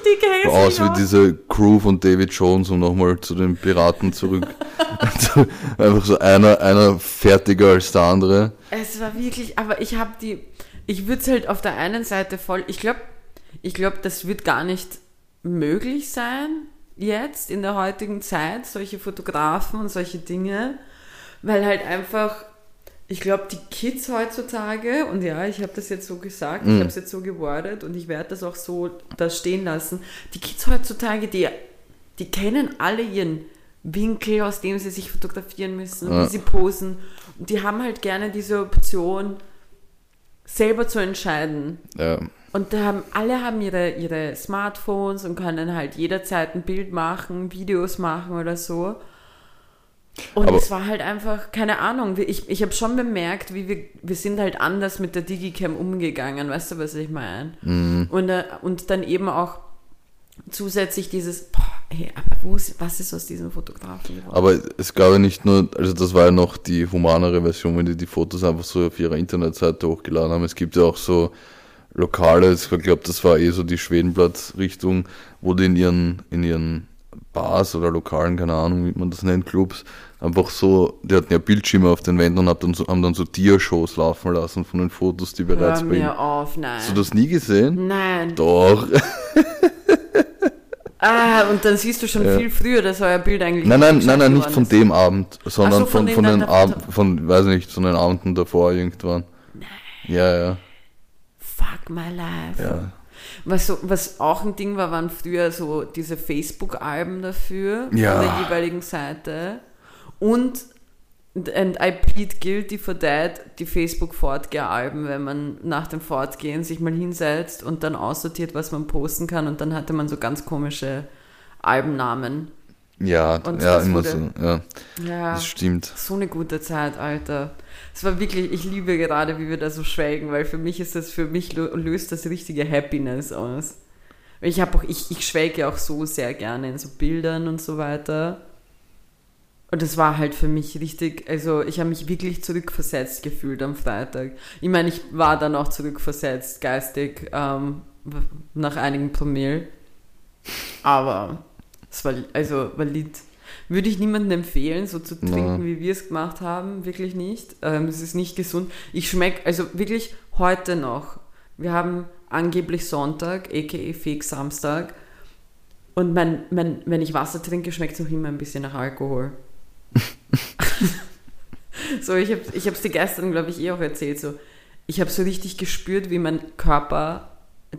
aus wie diese Crew von David Jones, um nochmal zu den Piraten zurück. Also Einfach so einer, einer fertiger als der andere. Es war wirklich, aber ich habe die. Ich würde es halt auf der einen Seite voll. Ich glaube, ich glaube, das wird gar nicht möglich sein jetzt in der heutigen Zeit, solche Fotografen und solche Dinge, weil halt einfach. Ich glaube, die Kids heutzutage, und ja, ich habe das jetzt so gesagt, ich habe es jetzt so gewordet und ich werde das auch so da stehen lassen. Die Kids heutzutage, die die kennen alle ihren Winkel, aus dem sie sich fotografieren müssen, Ja. wie sie posen. Und die haben halt gerne diese Option, selber zu entscheiden. Ja. Und da haben, alle haben ihre, ihre Smartphones und können halt jederzeit ein Bild machen, Videos machen oder so. Und Aber- es war halt einfach, keine Ahnung, ich, ich habe schon bemerkt, wie wir, wir sind halt anders mit der Digicam umgegangen, weißt du, was ich meine? Mhm. Und, äh, und dann eben auch zusätzlich dieses, boah, ey, aber wo ist, was ist aus diesem Fotografen geworden? Aber es gab ja nicht nur, also das war ja noch die humanere Version, wenn die die Fotos einfach so auf ihrer Internetseite hochgeladen haben. Es gibt ja auch so Lokale, ich glaube, das war eh so die Schwedenplatz-Richtung, wo die in ihren, in ihren Bars oder Lokalen, keine Ahnung, wie man das nennt, Clubs, einfach so, die hatten ja Bildschirme auf den Wänden und haben dann so, haben dann so Tiershows laufen lassen von den Fotos, die bereits Hör bei mir auf, nein. Hast du das nie gesehen? Nein. Doch. Ah, und dann siehst du schon Ja. viel früher, dass euer Bild eigentlich Nein, nein, nein, nein, nicht von ist. dem Abend, sondern so, von von, von, den Abend, von, weiß nicht, von den Abenden davor irgendwann. Ja, ja, Fuck my life. ja. Was, so, was auch ein Ding war, waren früher so diese Facebook-Alben dafür Ja. von der jeweiligen Seite. Und and I plead guilty for that, die Facebook-Fortgeher-Alben, wenn man nach dem Fortgehen sich mal hinsetzt und dann aussortiert, was man posten kann und dann hatte man so ganz komische Albennamen. Ja, Und ja, immer wurde- so, ja, Ja. das stimmt. So eine gute Zeit, Alter. Es war wirklich, ich liebe gerade, wie wir da so schwelgen, weil für mich ist das, für mich lö- löst das richtige Happiness aus. Ich habe auch, ich, ich schwelge auch so sehr gerne in so Bildern und so weiter. Und das war halt für mich richtig, also ich habe mich wirklich zurückversetzt gefühlt am Freitag. Ich meine, ich war dann auch zurückversetzt, geistig, ähm, nach einigen Promille. Aber es war, also, war Lied. Würde ich niemandem empfehlen, so zu trinken, Na. wie wir es gemacht haben. Wirklich nicht. Ähm, es ist nicht gesund. Ich schmecke, also wirklich heute noch. Wir haben angeblich Sonntag, a.k.a. Fake Samstag. Und mein, mein, wenn ich Wasser trinke, schmeckt es noch immer ein bisschen nach Alkohol. so, ich habe ich es dir gestern, glaube ich, eh auch erzählt. So, ich habe so richtig gespürt, wie mein Körper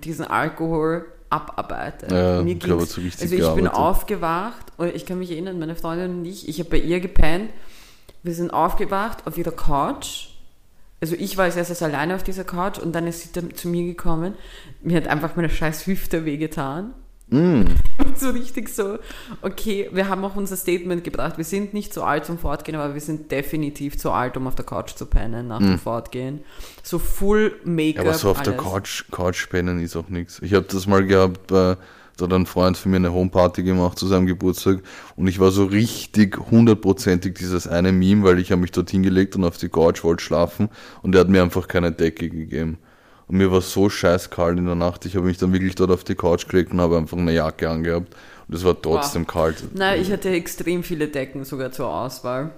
diesen Alkohol abarbeitet. Ja, Mir ich glaube, ging's- also ich bin gearbeitet. aufgewacht und ich kann mich erinnern, meine Freundin und ich, ich habe bei ihr gepennt. Wir sind aufgewacht auf ihrer Couch. Also ich war als erstes alleine auf dieser Couch und dann ist sie dann zu mir gekommen. Mir hat einfach meine scheiß Hüfte wehgetan. Mm, so richtig so, okay, wir haben auch unser Statement gebracht. Wir sind nicht so alt zum Fortgehen, aber wir sind definitiv zu alt, um auf der Couch zu pennen nach dem Fortgehen. So full Make-up. Hm. aber so auf der alles. Couch, Couch pennen ist auch nichts. Ich habe das mal gehabt, bei, da hat ein Freund für mir eine Homeparty gemacht zu seinem Geburtstag und ich war so richtig hundertprozentig dieses eine Meme, weil ich habe mich dort hingelegt und auf die Couch wollte schlafen und er hat mir einfach keine Decke gegeben. Und mir war so scheiß kalt in der Nacht, ich habe mich dann wirklich dort auf die Couch gelegt und habe einfach eine Jacke angehabt und es war trotzdem kalt. Nein, ich hatte extrem viele Decken sogar zur Auswahl.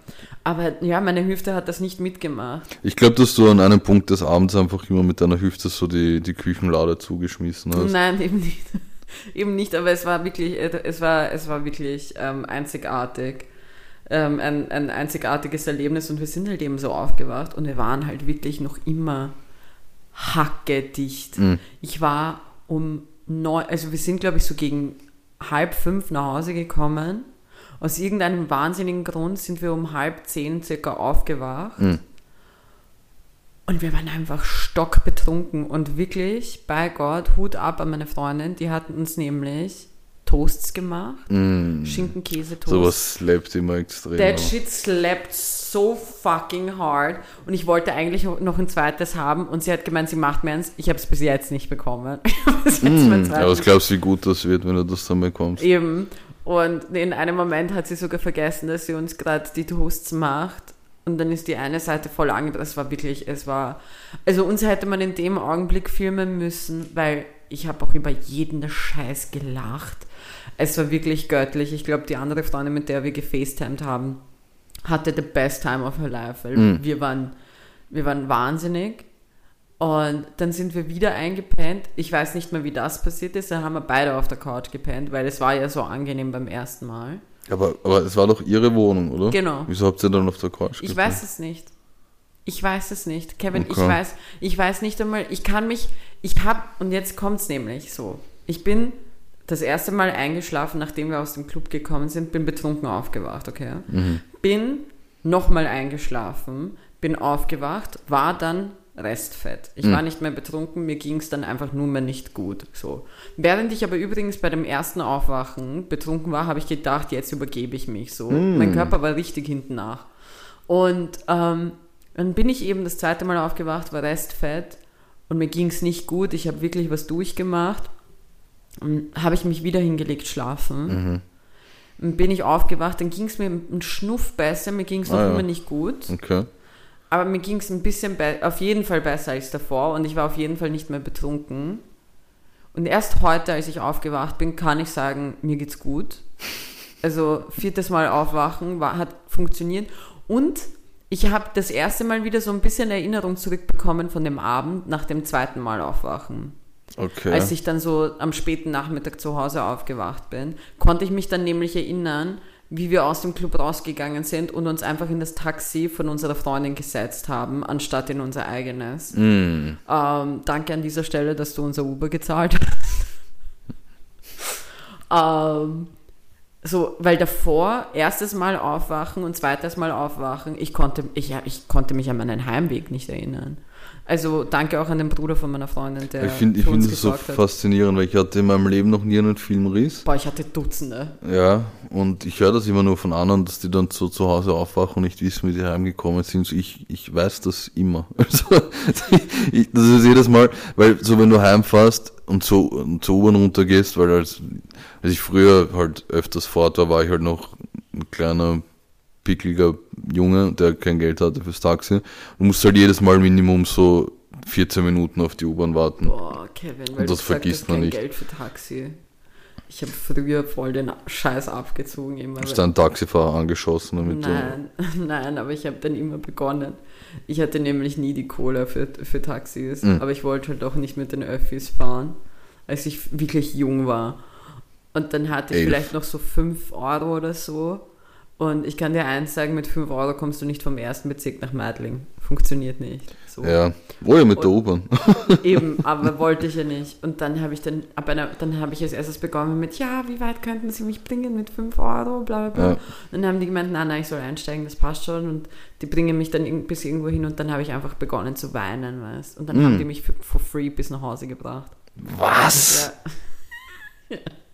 Aber ja, meine Hüfte hat das nicht mitgemacht. Ich glaube, dass du an einem Punkt des Abends einfach immer mit deiner Hüfte so die, die Küchenlade zugeschmissen hast. Nein, eben nicht. eben nicht, aber es war wirklich, äh, es war, es war wirklich ähm, einzigartig. Ähm, ein, ein einzigartiges Erlebnis und wir sind halt eben so aufgewacht und wir waren halt wirklich noch immer hackedicht. Mhm. Ich war um neun, also wir sind glaube ich so gegen halb fünf nach Hause gekommen. Aus irgendeinem wahnsinnigen Grund sind wir um halb zehn circa aufgewacht. Mhm. Und wir waren einfach stockbetrunken und wirklich, bei Gott, Hut ab an meine Freundin, die hatten uns nämlich Toasts gemacht. Mm, Schinken-Käse-Toast. sowas slappt immer extrem. That shit slapped so fucking hard. Und ich wollte eigentlich noch ein zweites haben und sie hat gemeint, sie macht mir eins. Ich habe es bis jetzt nicht bekommen. Ich bis Mm, aber was glaubst wie gut das wird, wenn du das dann bekommst? Eben. Und in einem Moment hat sie sogar vergessen, dass sie uns gerade die Toasts macht. Und dann ist die eine Seite voll angebracht. Es war wirklich, es war. Also uns hätte man in dem Augenblick filmen müssen, weil ich habe auch über jeden Scheiß gelacht. Es war wirklich göttlich. Ich glaube, die andere Freundin, mit der wir gefacetimed haben, hatte the best time of her life. Weil Mhm. wir waren, wir waren wahnsinnig. Und dann sind wir wieder eingepennt. Ich weiß nicht mehr, wie das passiert ist. Dann haben wir beide auf der Couch gepennt, weil es war ja so angenehm beim ersten Mal. Aber, aber es war doch ihre Wohnung, oder? Genau. Wieso habt ihr dann auf der Couch Ich gepennt? weiß es nicht. Ich weiß es nicht. Kevin, ich Okay. weiß, ich weiß nicht einmal, ich kann mich, ich hab, und jetzt kommt's nämlich so. Ich bin das erste Mal eingeschlafen, nachdem wir aus dem Club gekommen sind, bin betrunken aufgewacht, okay? Mhm. Bin nochmal eingeschlafen, bin aufgewacht, war dann Restfett. Ich Mhm. war nicht mehr betrunken, mir ging es dann einfach nur mehr nicht gut. So. Während ich aber übrigens bei dem ersten Aufwachen betrunken war, habe ich gedacht, jetzt übergebe ich mich so. Mhm. Mein Körper war richtig hinten nach. Und ähm, dann bin ich eben das zweite Mal aufgewacht, war Restfett und mir ging es nicht gut. Ich habe wirklich was durchgemacht. Und habe ich mich wieder hingelegt schlafen. Mhm. Dann bin ich aufgewacht, dann ging es mir einen Schnuff besser, mir ging es noch Ah, ja. immer nicht gut. Okay. Aber mir ging es ein bisschen auf jeden Fall besser als davor und ich war auf jeden Fall nicht mehr betrunken. Und erst heute, als ich aufgewacht bin, kann ich sagen, mir geht's gut. Also viertes Mal aufwachen war, hat funktioniert. Und ich habe das erste Mal wieder so ein bisschen Erinnerung zurückbekommen von dem Abend nach dem zweiten Mal aufwachen. Okay. Als ich dann so am späten Nachmittag zu Hause aufgewacht bin, konnte ich mich dann nämlich erinnern, wie wir aus dem Club rausgegangen sind und uns einfach in das Taxi von unserer Freundin gesetzt haben, anstatt in unser eigenes. Mm. Ähm, danke an dieser Stelle, dass du unser Uber gezahlt hast. ähm, so, weil davor, erstes Mal aufwachen und zweites Mal aufwachen, ich konnte, ich, ich konnte mich an meinen Heimweg nicht erinnern. Also danke auch an den Bruder von meiner Freundin, der ich finde find das so hat. faszinierend, weil ich hatte in meinem Leben noch nie einen Filmriss. Boah, ich hatte Dutzende. Ja, und ich höre das immer nur von anderen, dass die dann so zu Hause aufwachen und nicht wissen, wie die heimgekommen sind. So ich, ich weiß das immer. Also, ich, das ist jedes Mal, weil so wenn du heimfährst und so und zur U-Bahn runtergehst, weil als, als ich früher halt öfters fort war, war ich halt noch ein kleiner, pickliger Junge, der kein Geld hatte fürs Taxi. Du musst halt jedes Mal Minimum so 14 Minuten auf die U-Bahn warten. Boah, Kevin, weil Und du das gesagt vergisst man kein nicht. Geld für Taxi. Ich habe früher voll den Scheiß abgezogen immer. Ist da ein Taxifahrer angeschossen, damit du Nein, nein, aber ich habe dann immer begonnen. Ich hatte nämlich nie die Kohle für, für Taxis, Mhm. aber ich wollte halt auch nicht mit den Öffis fahren, als ich wirklich jung war. Und dann hatte ich Elf. vielleicht noch so 5 Euro oder so. Und ich kann dir eins sagen, mit 5 Euro kommst du nicht vom ersten Bezirk nach Meidling. Funktioniert nicht. So. Ja. Oh ja, mit der Und- U-Bahn. Eben, aber wollte ich ja nicht. Und dann habe ich dann, ab einer, dann habe ich als erstes begonnen mit, ja, wie weit könnten Sie mich bringen mit 5 Euro, bla bla bla. Ja. Und dann haben die gemeint, nein, nein, ich soll einsteigen, das passt schon. Und die bringen mich dann bis irgendwo hin und dann habe ich einfach begonnen zu weinen, weißt Und dann Mm. haben die mich für, for free bis nach Hause gebracht. Was? Ja.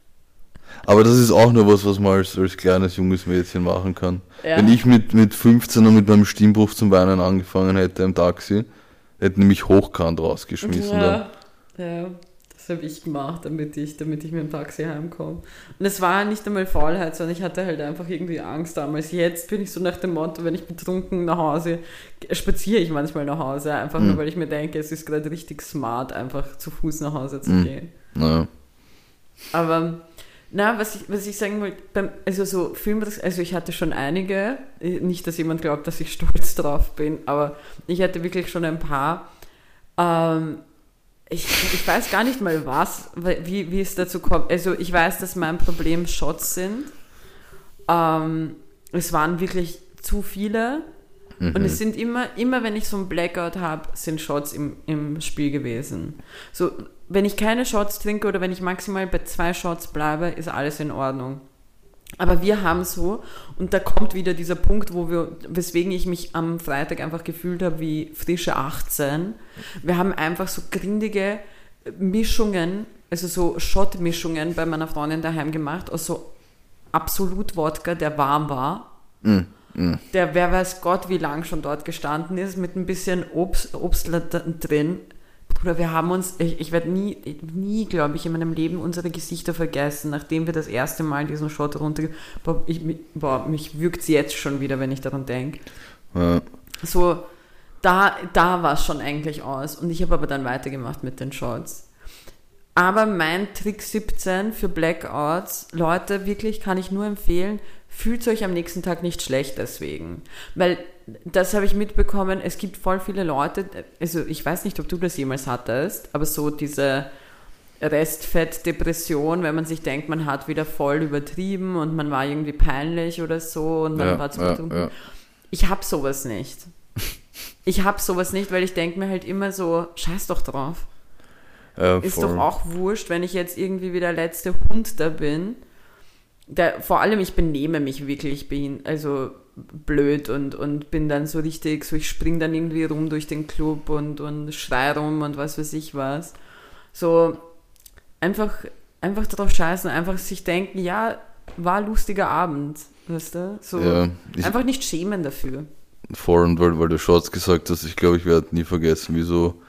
Aber das ist auch nur was, was man als, als kleines junges Mädchen machen kann. Ja. Wenn ich mit, mit 15 und mit meinem Stimmbruch zum Weinen angefangen hätte im Taxi, hätten mich hochkant rausgeschmissen. dann. Ja, ja, das habe ich gemacht, damit ich, damit ich mit dem Taxi heimkomme. Und es war nicht einmal Faulheit, sondern ich hatte halt einfach irgendwie Angst damals. Jetzt bin ich so nach dem Motto, wenn ich betrunken nach Hause, spaziere ich manchmal nach Hause, einfach Mhm. nur, weil ich mir denke, es ist gerade richtig smart, einfach zu Fuß nach Hause zu Mhm. gehen. Naja. Aber na, was ich, was ich sagen wollte, also so Film, also ich hatte schon einige, nicht, dass jemand glaubt, dass ich stolz drauf bin, aber ich hatte wirklich schon ein paar. Ähm, ich, ich weiß gar nicht mal was, wie, wie es dazu kommt. Also ich weiß, dass mein Problem Shots sind. Ähm, es waren wirklich zu viele. Und Mhm. es sind immer, immer wenn ich so einen Blackout habe, sind Shots im, im Spiel gewesen. So, wenn ich keine Shots trinke oder wenn ich maximal bei zwei Shots bleibe, ist alles in Ordnung. Aber wir haben so, und da kommt wieder dieser Punkt, wo wir, weswegen ich mich am Freitag einfach gefühlt habe wie frische 18. Wir haben einfach so grindige Mischungen, also so Shot-Mischungen bei meiner Freundin daheim gemacht, aus so Absolut-Wodka, der warm war Mhm. Mhm. der wer weiß Gott wie lang schon dort gestanden ist, mit ein bisschen Obst, Obst drin. Bruder, wir haben uns, ich, ich werde nie, nie, glaube ich, in meinem Leben unsere Gesichter vergessen, nachdem wir das erste Mal diesen Shot runter... Boah, ich, boah mich würgt es jetzt schon wieder, wenn ich daran denke. Ja. So, da, da war es schon eigentlich aus. Und ich habe aber dann weitergemacht mit den Shots. Aber mein Trick 17 für Blackouts, Leute, wirklich kann ich nur empfehlen, fühlt euch am nächsten Tag nicht schlecht deswegen. Weil das habe ich mitbekommen, es gibt voll viele Leute, also ich weiß nicht, ob du das jemals hattest, aber so diese Restfettdepression, wenn man sich denkt, man hat wieder voll übertrieben und man war irgendwie peinlich oder so und man Ja, war zu ja, betrunken. ja. Ich hab sowas nicht. Ich hab sowas nicht, weil ich denke mir halt immer so, scheiß doch drauf. Ja, ist voll. doch auch wurscht, wenn ich jetzt irgendwie wie der letzte Hund da bin. Der, vor allem, ich benehme mich wirklich behin, also blöd und, und bin dann so richtig, so ich spring dann irgendwie rum durch den Club und, und schrei rum und was weiß ich was. So einfach, einfach drauf scheißen, einfach sich denken, ja, war ein lustiger Abend, weißt du? So Ja, einfach nicht schämen dafür. voll und weil, weil du Shorts gesagt hast, ich glaube, ich werde nie vergessen, wie so,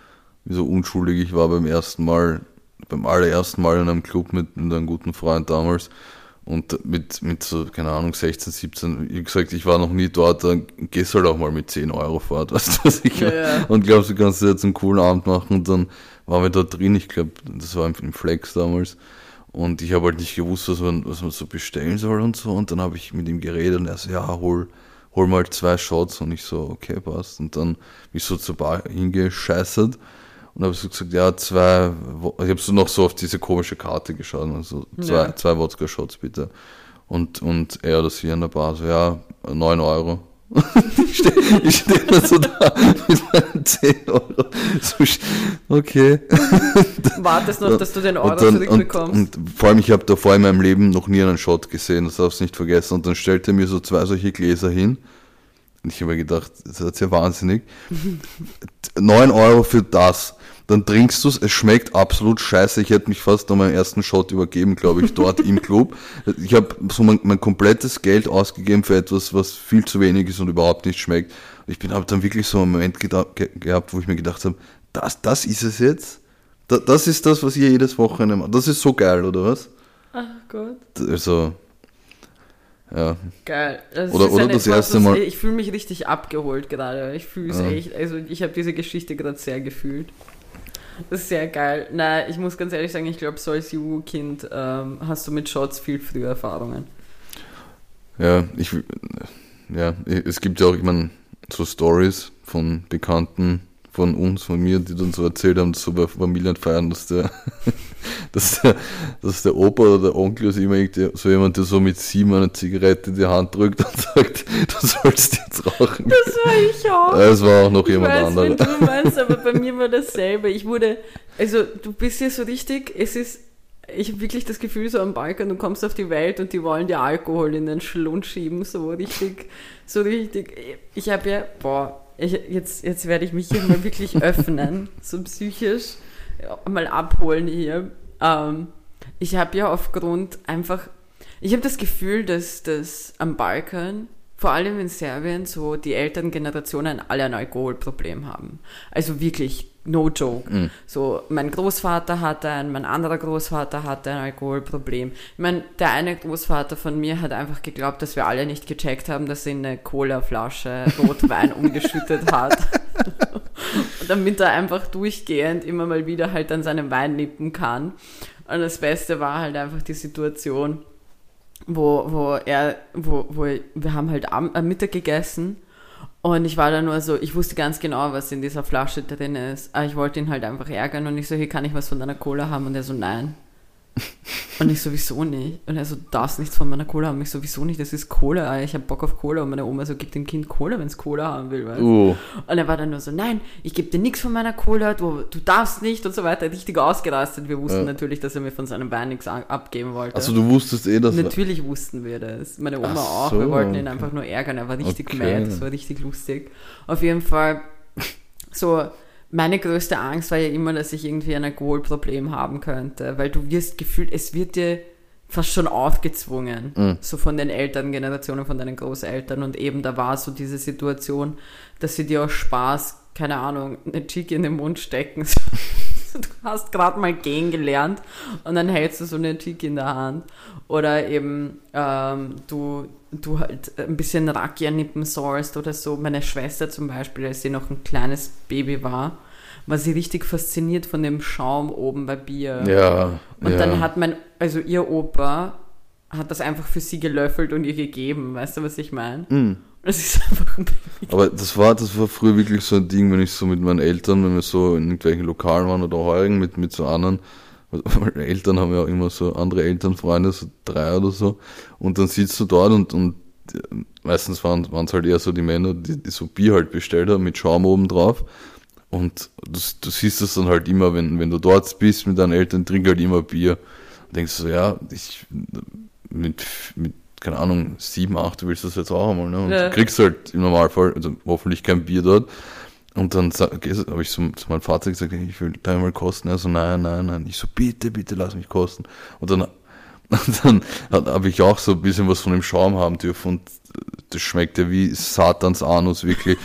wie so unschuldig ich war beim ersten Mal, beim allerersten Mal in einem Club mit, mit einem guten Freund damals. Und mit, mit so, keine Ahnung, 16, 17, wie gesagt, ich war noch nie dort, dann gehst halt auch mal mit 10 Euro fort, weißt du, was ich Ja, ja. Und glaubst du, kannst du jetzt einen coolen Abend machen und dann waren wir da drin, ich glaube, das war im Flex damals. Und ich habe halt nicht gewusst, was man, was man so bestellen soll und so. Und dann habe ich mit ihm geredet und er so, ja, hol, hol mal zwei Shots. Und ich so, okay, passt. Und dann bin ich so zur Bar hingescheißert und habe so gesagt, ja, zwei, ich habe so noch so auf diese komische Karte geschaut, also zwei, Ja. zwei Wodka-Shots bitte. Und, und er oder sie an der Bar so, ja, 9 Euro. ich stehe steh da so da mit meinen 10 Euro. So, okay. Wartest noch, dass du den Euro dann, zurückbekommst. und, und vor allem, ich habe davor in meinem Leben noch nie einen Shot gesehen, das darfst du nicht vergessen. Und dann stellt er mir so zwei solche Gläser hin. Und ich habe mir gedacht, das ist ja wahnsinnig. 9 Euro für das. Dann trinkst du es, es schmeckt absolut scheiße. Ich hätte mich fast noch meinen ersten Shot übergeben, glaube ich, dort im Club. Ich habe so mein, mein komplettes Geld ausgegeben für etwas, was viel zu wenig ist und überhaupt nicht schmeckt. Ich bin habe dann wirklich so einen Moment ge gehabt, wo ich mir gedacht habe, das, das ist es jetzt? Da, das ist das, was ihr jedes Wochenende macht. Das ist so geil, oder was? Ach Gott. Also, ja. Geil. Das Oder- oder das etwas, erste Mal- Ich fühle mich richtig abgeholt gerade. Ich fühle es Ja. echt. Also ich habe diese Geschichte gerade sehr gefühlt. Das ist sehr geil. Na, ich muss ganz ehrlich sagen, ich glaube, so als EU-Kind ähm, hast du mit Shots viel früher Erfahrungen. Ja, ich, ja, es gibt ja auch, ich meine, so Stories von Bekannten von uns, von mir, die dann so erzählt haben, so bei Familienfeiern, dass der, dass der, dass der Opa oder der Onkel ist immer so jemand, der so mit sieben eine Zigarette in die Hand drückt und sagt, du sollst jetzt rauchen. Das war ich auch. Es war auch noch Ich jemand weiß, anderer. du meinst, aber bei mir war dasselbe. Ich wurde, also du bist ja so richtig, es ist, ich habe wirklich das Gefühl, so am Balkan, du kommst auf die Welt und die wollen dir Alkohol in den Schlund schieben, so richtig, so richtig. Ich habe ja, boah, ich, jetzt, jetzt werde ich mich hier mal wirklich öffnen, so psychisch, ja, mal abholen hier. Ähm, ich habe ja aufgrund einfach, ich habe das Gefühl, dass das am Balkan, vor allem in Serbien, so die Elterngenerationen alle ein Alkoholproblem haben. Also wirklich, no joke. So, mein Großvater hatte ein, mein anderer Großvater hatte ein Alkoholproblem. Ich meine, der eine Großvater von mir hat einfach geglaubt, dass wir alle nicht gecheckt haben, dass er in eine Cola-Flasche Rotwein umgeschüttet hat. Damit er einfach durchgehend immer mal wieder halt an seinem Wein nippen kann. Und das Beste war halt einfach die Situation, wo, wo er, wo, wo wir haben halt am, am Mittag gegessen und ich war da nur so, ich wusste ganz genau, was in dieser Flasche drin ist. Aber ich wollte ihn halt einfach ärgern und ich so, hier kann ich was von deiner Cola haben und er so, nein. Und ich so, wieso nicht? Und er so, darfst nichts von meiner Cola haben. Ich so, wieso nicht? Das ist Cola. Ich habe Bock auf Cola. Und meine Oma so, gib dem Kind Cola, wenn es Cola haben will. Weißt? Uh, Und er war dann nur so, nein, ich gebe dir nichts von meiner Cola, du, du darfst nicht und so weiter. Richtig ausgerastet. Wir wussten Ja. natürlich, dass er mir von seinem Wein nichts abgeben wollte. also du wusstest eh, dass Natürlich wussten wir das. Meine Oma Ach auch. so, wir wollten ihn okay. einfach nur ärgern. Er war richtig Okay. mad. Das war richtig lustig. Auf jeden Fall, so, meine größte Angst war ja immer, dass ich irgendwie ein Alkoholproblem haben könnte. Weil du wirst gefühlt, es wird dir fast schon aufgezwungen. Mhm. So von den Elterngenerationen, von deinen Großeltern. Und eben da war so diese Situation, dass sie dir aus Spaß, keine Ahnung, eine Chick in den Mund stecken. Du hast gerade mal gehen gelernt und dann hältst du so eine Chick in der Hand. Oder eben ähm, du, du halt ein bisschen Rakia nippen sollst oder so. Meine Schwester zum Beispiel, als sie noch ein kleines Baby war, war sie richtig fasziniert von dem Schaum oben bei Bier. ja. Und ja. dann hat mein, also ihr Opa hat das einfach für sie gelöffelt und ihr gegeben. Weißt du, was ich meine? Mm. Das ist einfach ein. Aber das war, das war früher wirklich so ein Ding, wenn ich so mit meinen Eltern, wenn wir so in irgendwelchen Lokalen waren oder Heugen mit, mit so anderen, weil Eltern haben ja auch immer so andere Elternfreunde, so drei oder so, und dann sitzt du dort und, und äh, meistens waren es halt eher so die Männer, die, die so Bier halt bestellt haben mit Schaum oben drauf. Und du, du siehst das dann halt immer, wenn, wenn du dort bist mit deinen Eltern, trink halt immer Bier. Und denkst so, ja, ich mit, mit keine Ahnung, sieben, acht willst du das jetzt auch einmal, ne? Und Ja. du kriegst halt im Normalfall, also hoffentlich kein Bier dort. Und dann habe ich so, zu meinem Vater gesagt, ich will da mal kosten. Er so, nein, nein, nein. Ich so, bitte, bitte, lass mich kosten. Und dann, und dann habe ich auch so ein bisschen was von dem Schaum haben dürfen und das schmeckt ja wie Satans Anus, wirklich.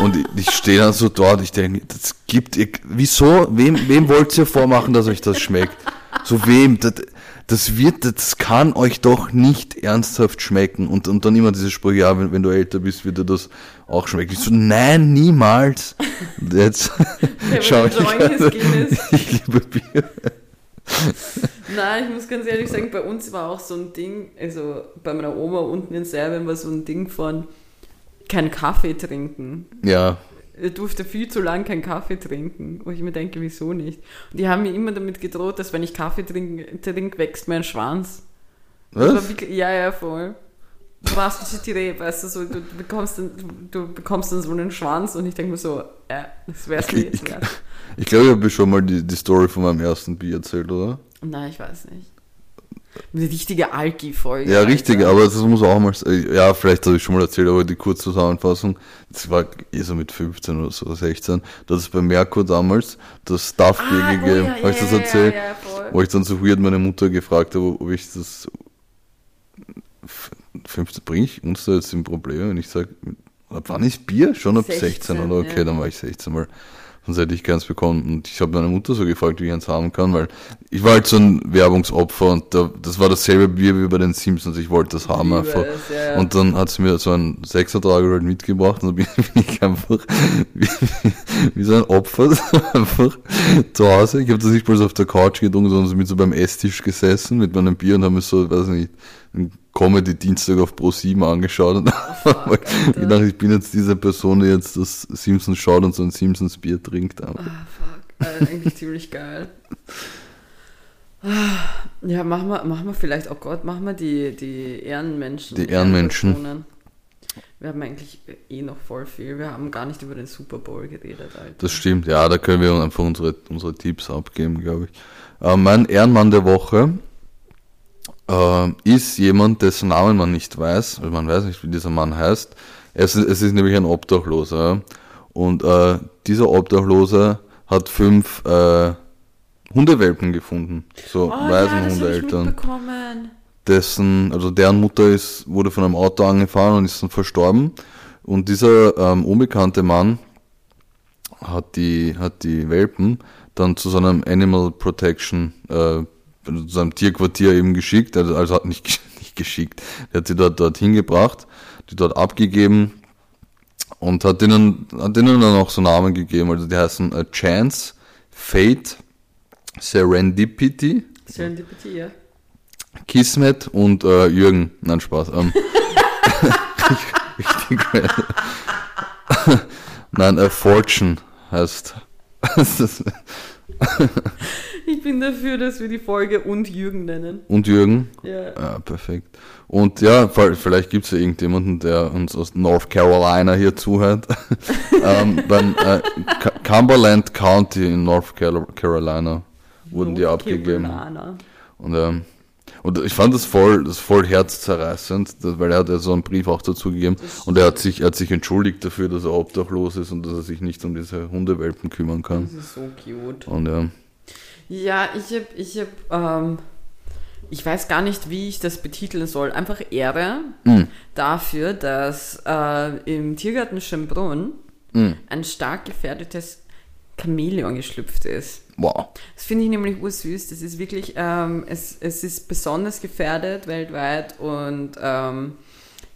Und ich, stehe dann so dort, ich denke, das gibt, ihr, wieso, wem, wem wollt ihr vormachen, dass euch das schmeckt? So wem? Das, das wird, das kann euch doch nicht ernsthaft schmecken. Und, und dann immer diese Sprüche, ja, wenn, wenn du älter bist, wird dir das auch schmecken. Ich so, nein, niemals. Jetzt schau ich, ich liebe Bier. Nein, ich muss ganz ehrlich sagen, bei uns war auch so ein Ding, also bei meiner Oma unten in Serbien war so ein Ding von kein Kaffee trinken. Ja, Er durfte viel zu lang keinen Kaffee trinken, wo ich mir denke, wieso nicht? Und die haben mir immer damit gedroht, dass wenn ich Kaffee trinke, trink, wächst mein Schwanz. Was? wirklich, ja, ja, voll. Du warst nicht die Reh, weißt du, so, du, bekommst dann, du, bekommst dann so einen Schwanz und ich denke mir so, äh, das wär's jetzt wert. Ich glaube, ich habe schon mal die, die Story von meinem ersten Bier erzählt, oder? Nein, ich weiß nicht. Eine richtige Alki-Folge. Ja, Alter. richtig, aber das muss auch mal, ja, vielleicht habe ich schon mal erzählt, aber die Kurzzusammenfassung, das war eh so mit 15 oder so, 16, da hat es bei Merkur damals das Stuff-Bier Ah, oh gegeben, ja, habe ich das erzählt? Ja, ja. Wo ich dann so weird meine Mutter gefragt habe, ob ich das, 15, bringe ich uns da jetzt ein Problem, wenn ich sage, ab wann ist Bier? Schon ab 16, 16, oder? Okay, ja. dann war ich 16, weil sonst hätte ich keins bekommen. Und ich habe meine Mutter so gefragt, wie ich eins haben kann, weil ich war halt so ein Werbungsopfer und da, das war dasselbe Bier wie bei den Simpsons, ich wollte das haben einfach. es, ja, ja. Und dann hat sie mir so einen Sechsertrager halt mitgebracht und dann bin bin ich einfach wie, wie so ein Opfer einfach zu Hause. Ich habe das nicht bloß auf der Couch getrunken, sondern so mit so beim Esstisch gesessen mit meinem Bier und habe mir so, weiß nicht, einen Comedy-Dienstag auf Pro 7 angeschaut und hab gedacht, ich bin jetzt diese Person, die jetzt das Simpsons schaut und so ein Simpsons Bier trinkt. Aber Ah, fuck. Äh, eigentlich ziemlich geil. Ah, Ja, machen wir, machen wir vielleicht, oh Gott, machen wir die, die Ehrenmenschen. Die Ehrenmenschen. Wir haben eigentlich eh noch voll viel. Wir haben gar nicht über den Super Bowl geredet, Alter. Das stimmt, ja, da können wir einfach unsere, unsere Tipps abgeben, glaube ich. Äh, mein Ehrenmann der Woche äh, ist jemand, dessen Namen man nicht weiß, also man weiß nicht, wie dieser Mann heißt. Es ist, es ist nämlich ein Obdachloser. ja. Und äh, dieser Obdachlose hat fünf äh, Hundewelpen gefunden. So oh, ja, Waisenhundeeltern mitbekommen. dessen, also deren Mutter ist, wurde von einem Auto angefahren und ist dann verstorben. Und dieser ähm, unbekannte Mann hat die, hat die Welpen dann zu seinem Animal Protection, äh, zu seinem Tierquartier eben geschickt, also, also hat nicht, nicht geschickt, er hat sie dort, dort hingebracht, die dort abgegeben und hat denen, hat denen dann auch so Namen gegeben, also die heißen äh, Chance, Fate, Serendipity, Serendipity, ja. Kismet und äh, Jürgen. Nein, Spaß. Ähm, richtig. Nein, äh, Fortune heißt. bin dafür, dass wir die Folge und Jürgen nennen. und Jürgen. Ja. Ja, perfekt. Und ja, vielleicht gibt es ja irgendjemanden, der uns aus North Carolina hier zuhört. ähm, beim äh, Cumberland County in North Car- Carolina wurden die North abgegeben. Carolina. Und, ähm, und ich fand das voll, das voll herzzerreißend, weil er hat ja so einen Brief auch dazu gegeben und er hat sich, er hat sich entschuldigt dafür, dass er obdachlos ist und dass er sich nicht um diese Hundewelpen kümmern kann. Das ist so cute. Und ja, Ja, ich hab, ich hab, ähm, ich weiß gar nicht, wie ich das betiteln soll. Einfach Ehre Mhm. dafür, dass äh, im Tiergarten Schönbrunn Mhm. ein stark gefährdetes Chamäleon geschlüpft ist. wow. Das finde ich nämlich ursüß. Das ist wirklich, ähm, es, es ist besonders gefährdet weltweit und ähm,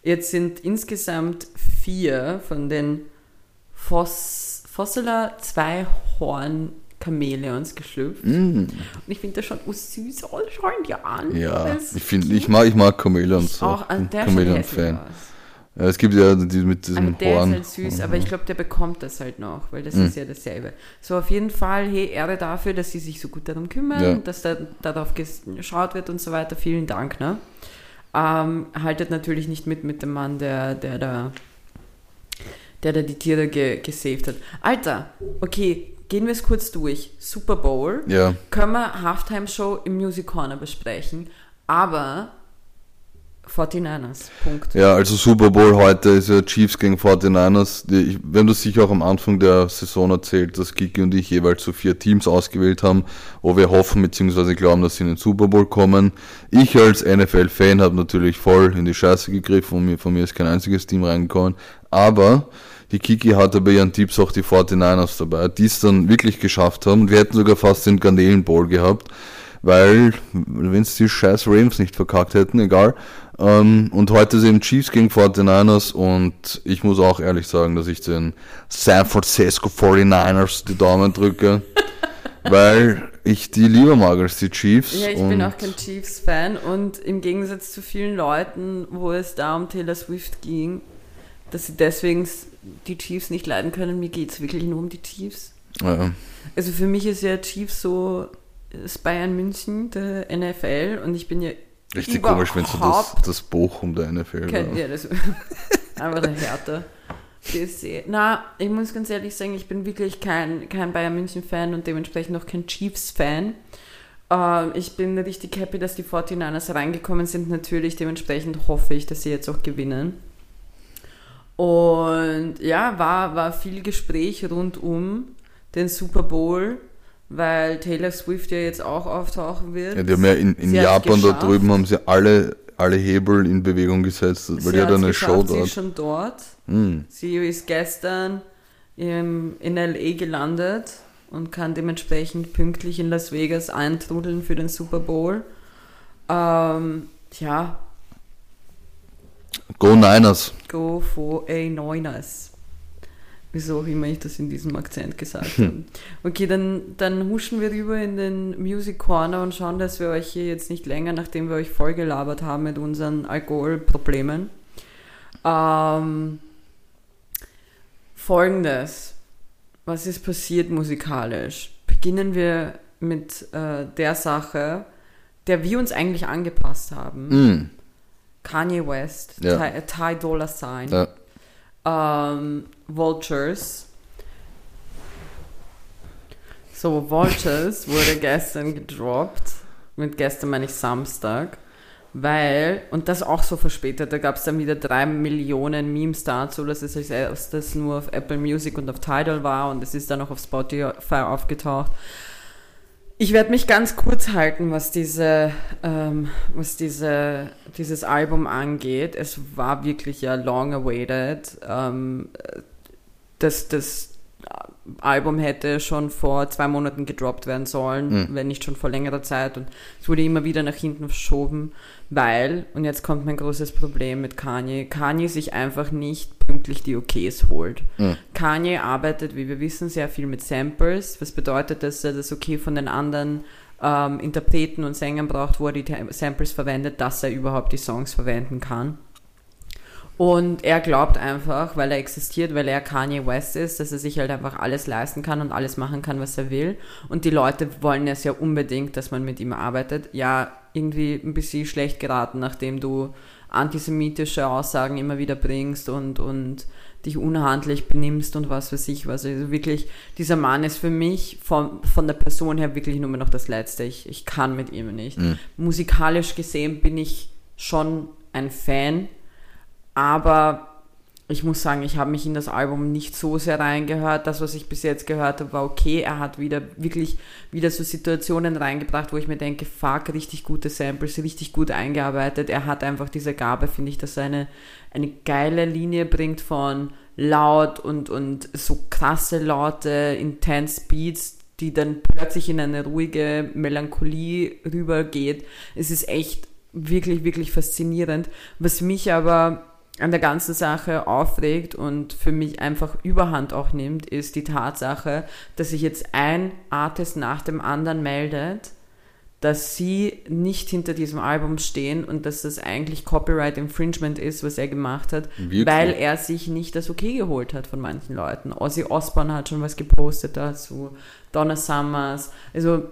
jetzt sind insgesamt vier von den Foss, Fossila Zweihorn Chamäleons geschlüpft. Mhm. Und ich finde das schon. Oh, schauen die an. Ja, Das ist ich cute. ich mag, ich mag Chamäleons. Auch, also Bin der Chamäleon-Fan. Ja, es gibt ja die mit Aber diesem der Horn. ist halt süß, aber ich glaube, der bekommt das halt noch, weil das Mhm. ist ja dasselbe. So, auf jeden Fall, hey, Ehre dafür, dass sie sich so gut darum kümmern, Ja. dass da, darauf geschaut wird und so weiter. Vielen Dank, ne? Ähm, haltet natürlich nicht mit mit dem Mann, der, der da der da die Tiere ge gesaved hat. Alter, okay, gehen wir es kurz durch. Super Bowl. Ja. Können wir Halftime Show im Music Corner besprechen. Aber 49ers. Punkt. Ja, also Super Bowl heute ist ja Chiefs gegen 49ers. Die, ich, wir haben das sicher auch am Anfang der Saison erzählt, dass Kiki und ich jeweils so vier Teams ausgewählt haben, wo wir hoffen bzw. glauben, dass sie in den Super Bowl kommen. Ich als NFL-Fan habe natürlich voll in die Scheiße gegriffen und mir, von mir ist kein einziges Team reingekommen. Aber die Kiki hatte bei ihren Tipps auch die 49ers dabei, die es dann wirklich geschafft haben. Wir hätten sogar fast den Garnelen Bowl gehabt, weil, wenn es die scheiß Ravens nicht verkackt hätten, egal. Ähm, und heute sind Chiefs gegen 49ers und ich muss auch ehrlich sagen, dass ich den San Francisco 49ers die Daumen drücke, weil ich die lieber mag als die Chiefs. Ja, ich bin auch kein Chiefs-Fan und im Gegensatz zu vielen Leuten, wo es da um Taylor Swift ging, dass sie deswegen die Chiefs nicht leiden können. Mir geht es wirklich nur um die Chiefs. Ja. Also für mich ist ja Chiefs so das Bayern München der NFL und ich bin ja Richtig komisch, wenn so das, das Bochum der NFL kein, Ja, das einfach der Härte. BSC. Na, ich muss ganz ehrlich sagen, ich bin wirklich kein, kein Bayern München-Fan und dementsprechend auch kein Chiefs-Fan. Äh, ich bin richtig happy, dass die 49ers reingekommen sind. Natürlich, dementsprechend hoffe ich, dass sie jetzt auch gewinnen. Und ja, war, war viel Gespräch rund um den Super Bowl, weil Taylor Swift ja jetzt auch auftauchen wird. Ja, die haben ja in, in Japan da drüben haben sie alle, alle Hebel in Bewegung gesetzt, weil sie die hat eine Show dort. Sie ist schon dort. Hm. Sie ist gestern im, in LA gelandet und kann dementsprechend pünktlich in Las Vegas eintrudeln für den Super Bowl. Ähm, ja, Go Niners. Go for a Neuners. Wieso auch immer ich das in diesem Akzent gesagt habe. Okay, dann, dann huschen wir rüber in den Music Corner und schauen, dass wir euch hier jetzt nicht länger, nachdem wir euch vollgelabert haben mit unseren Alkoholproblemen. Ähm, Folgendes. Was ist passiert musikalisch? Beginnen wir mit äh, der Sache, der wir uns eigentlich angepasst haben. Hm. Kanye West, Ja. Ty, Ty Dolla Sign, Ja. ähm, Vultures. So, Vultures wurde gestern gedroppt. Mit gestern meine ich Samstag. Weil, und das auch so verspätet, da gab es dann wieder drei Millionen Memes dazu, dass es als erstes nur auf Apple Music und auf Tidal war und es ist dann auch auf Spotify aufgetaucht. Ich werde mich ganz kurz halten, was diese, ähm, was diese, dieses Album angeht. Es war wirklich ja long awaited. Ähm, das, das Album hätte schon vor zwei Monaten gedroppt werden sollen, Mhm. wenn nicht schon vor längerer Zeit. Und es wurde immer wieder nach hinten verschoben, weil, und jetzt kommt mein großes Problem mit Kanye, Kanye sich einfach nicht pünktlich die Okays holt. Mhm. Kanye arbeitet, wie wir wissen, sehr viel mit Samples, was bedeutet, dass er das Okay von den anderen ähm, Interpreten und Sängern braucht, wo er die Samples verwendet, dass er überhaupt die Songs verwenden kann. Und er glaubt einfach, weil er existiert, weil er Kanye West ist, dass er sich halt einfach alles leisten kann und alles machen kann, was er will. Und die Leute wollen es ja unbedingt, dass man mit ihm arbeitet. Ja, irgendwie ein bisschen schlecht geraten, nachdem du antisemitische Aussagen immer wieder bringst und, und dich unhandlich benimmst und was weiß ich was. Also wirklich, dieser Mann ist für mich von, von der Person her wirklich nur noch das Letzte. Ich, ich kann mit ihm nicht. Musikalisch gesehen bin ich schon ein Fan, aber ich muss sagen, ich habe mich in das Album nicht so sehr reingehört. Das, was ich bis jetzt gehört habe, war okay. Er hat wieder wirklich wieder so Situationen reingebracht, wo ich mir denke, fuck, richtig gute Samples, richtig gut eingearbeitet. Er hat einfach diese Gabe, finde ich, dass er eine, eine geile Linie bringt von laut und, und so krasse, laute, intense Beats, die dann plötzlich in eine ruhige Melancholie rübergeht. Es ist echt wirklich, wirklich faszinierend. Was mich aber an der ganzen Sache aufregt und für mich einfach Überhand auch nimmt, ist die Tatsache, dass sich jetzt ein Artist nach dem anderen meldet, dass sie nicht hinter diesem Album stehen und dass das eigentlich Copyright Infringement ist, was er gemacht hat, Wirklich? weil er sich nicht das Okay geholt hat von manchen Leuten. Ozzy Osbourne hat schon was gepostet dazu, Donna Summers, also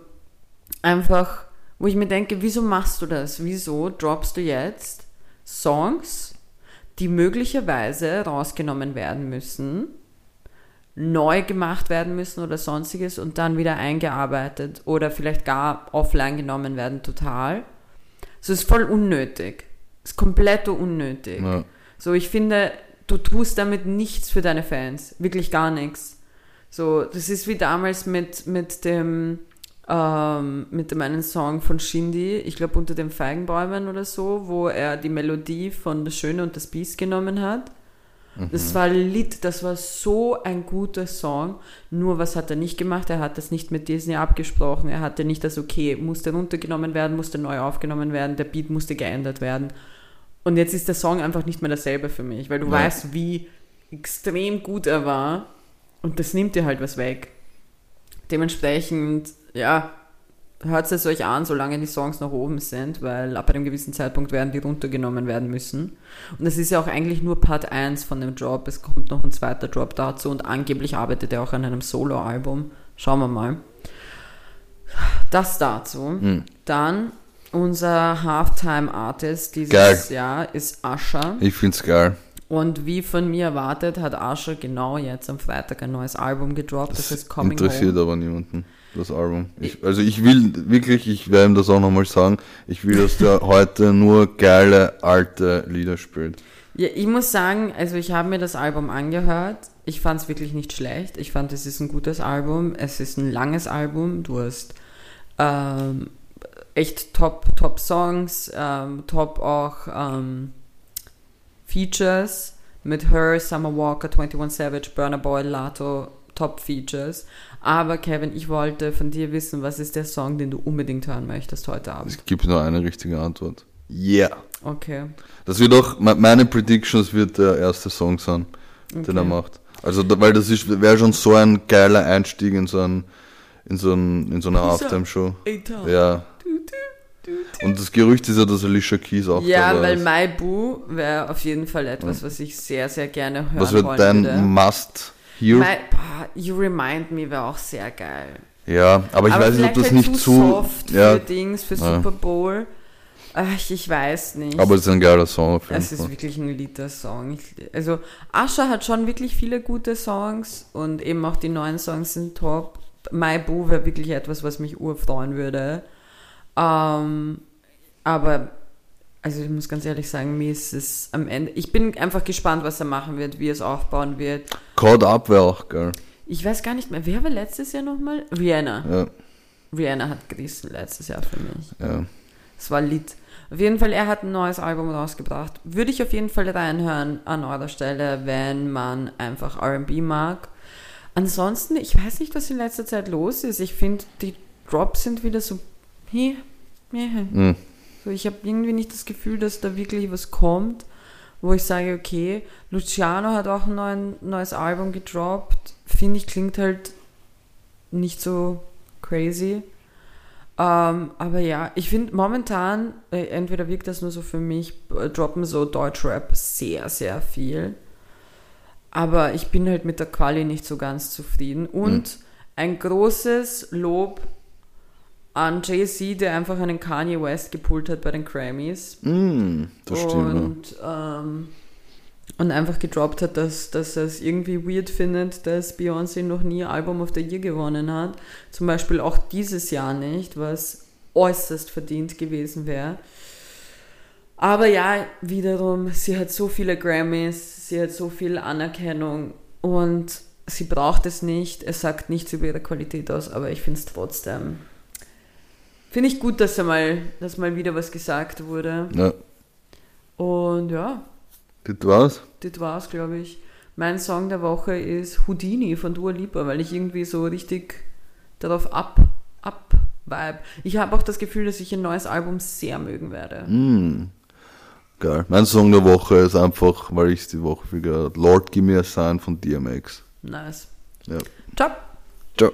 einfach, wo ich mir denke, wieso machst du das? Wieso droppst du jetzt Songs, die möglicherweise rausgenommen werden müssen, neu gemacht werden müssen oder sonstiges und dann wieder eingearbeitet oder vielleicht gar offline genommen werden total. So ist voll unnötig. Ist komplett unnötig. Ja. So, ich finde, du tust damit nichts für deine Fans. Wirklich gar nichts. So, das ist wie damals mit, mit dem, ähm, mit dem einen Song von Shindy, ich glaube unter den Feigenbäumen oder so, wo er die Melodie von Das Schöne und das Biest genommen hat. Das war ein Lied, das war so ein guter Song. Nur was hat er nicht gemacht? Er hat das nicht mit Disney abgesprochen. Er hatte nicht das Okay, musste runtergenommen werden, musste neu aufgenommen werden, der Beat musste geändert werden. Und jetzt ist der Song einfach nicht mehr dasselbe für mich, weil du Ja. weißt, wie extrem gut er war. Und das nimmt dir halt was weg. Dementsprechend, ja, hört es euch an, solange die Songs noch oben sind, weil ab einem gewissen Zeitpunkt werden die runtergenommen werden müssen. Und es ist ja auch eigentlich nur Part 1 von dem Job. Es kommt noch ein zweiter Job dazu und angeblich arbeitet er auch an einem Solo-Album. Schauen wir mal. Das dazu. Hm. Dann unser Halftime-Artist dieses Geil. Jahr ist Usher. Ich find's geil. Und wie von mir erwartet, hat Usher genau jetzt am Freitag ein neues Album gedroppt. Das, Das ist Coming interessiert Home. aber niemanden, das Album. Ich, also ich will wirklich, ich werde ihm das auch nochmal sagen, ich will, dass der heute nur geile alte Lieder spielt. Ja, ich muss sagen, also ich habe mir das Album angehört. Ich fand es wirklich nicht schlecht. Ich fand, es ist ein gutes Album. Es ist ein langes Album. Du hast ähm, echt top, top Songs, ähm, top auch ähm, Features mit Her, Summer Walker, 21 Savage, Burner Boy, Lato, top Features. Aber Kevin, ich wollte von dir wissen, was ist der Song, den du unbedingt hören möchtest heute Abend? Es gibt nur eine richtige Antwort. Yeah. Okay. Das wird auch, me- meine Predictions wird der erste Song sein, den er Okay. macht. Also, da- weil das ist, wäre schon so ein geiler Einstieg in so ein, in so ein, in so eine. Halftime-Show. Ja. Und das Gerücht ist ja, dass Alicia Keys auch Ja, dabei weil ist. My Boo wäre auf jeden Fall etwas, was ich sehr, sehr gerne hören Was wird dein würde. Must Here? My, boah, you Remind Me wäre auch sehr geil. Ja, aber ich weiß nicht, ob das halt nicht zu soft ja, für Dings, für Ja. Super Bowl. Ach, ich weiß nicht. aber es ist ein geiler Song auf jeden es ist Fall. wirklich ein Lieder-Song. Ich- Also, Asha hat schon wirklich viele gute Songs und eben auch die neuen Songs sind top. My Boo wäre wirklich etwas, was mich urfreuen würde. Ähm, aber, also ich muss ganz ehrlich sagen, mir ist es am Ende. Ich bin einfach gespannt, was er machen wird, wie er es aufbauen wird. Caught Up wäre auch geil. Ich weiß gar nicht mehr, wer war letztes Jahr nochmal? Rihanna. Ja, Rihanna hat gerissen letztes Jahr für mich. ja. Es war Lied. Auf jeden Fall, er hat ein neues Album rausgebracht. Würde ich auf jeden Fall reinhören an eurer Stelle, wenn man einfach RB mag. Ansonsten, ich weiß nicht, was in letzter Zeit los ist. Ich finde, die Drops sind wieder so. Hey. Hm. So, ich habe irgendwie nicht das Gefühl, dass da wirklich was kommt, wo ich sage, okay, Luciano hat auch ein neuen, neues Album gedroppt. Finde ich, klingt halt nicht so crazy. Ähm, aber ja, ich finde momentan, äh, entweder wirkt das nur so für mich, äh, droppen so Deutschrap sehr, sehr viel. Aber ich bin halt mit der Quali nicht so ganz zufrieden. Und ein großes Lob an Jay-Z, der einfach einen Kanye West gepult hat bei den Grammys. Hm, das stimmt. und, ähm, und einfach gedroppt hat, dass, dass er es irgendwie weird findet, dass Beyoncé noch nie Album of the Year gewonnen hat. Zum Beispiel auch dieses Jahr nicht, was äußerst verdient gewesen wäre. Aber ja, wiederum, sie hat so viele Grammys, sie hat so viel Anerkennung und sie braucht es nicht. Es sagt nichts über ihre Qualität aus, aber ich finde es trotzdem. Finde ich gut, dass, er mal, dass mal wieder was gesagt wurde. Ja, Und ja, das war's. das war's, glaube ich. Mein Song der Woche ist Houdini von Dua Lipa, weil ich irgendwie so richtig darauf ab, ab vibe. Ich habe auch das Gefühl, dass ich ein neues Album sehr mögen werde. Hm. Geil. Mein Song der Woche ist einfach, weil ich es die Woche habe, Lord Give Me a Sign von DMX. Nice. Ja. Ciao. Ciao.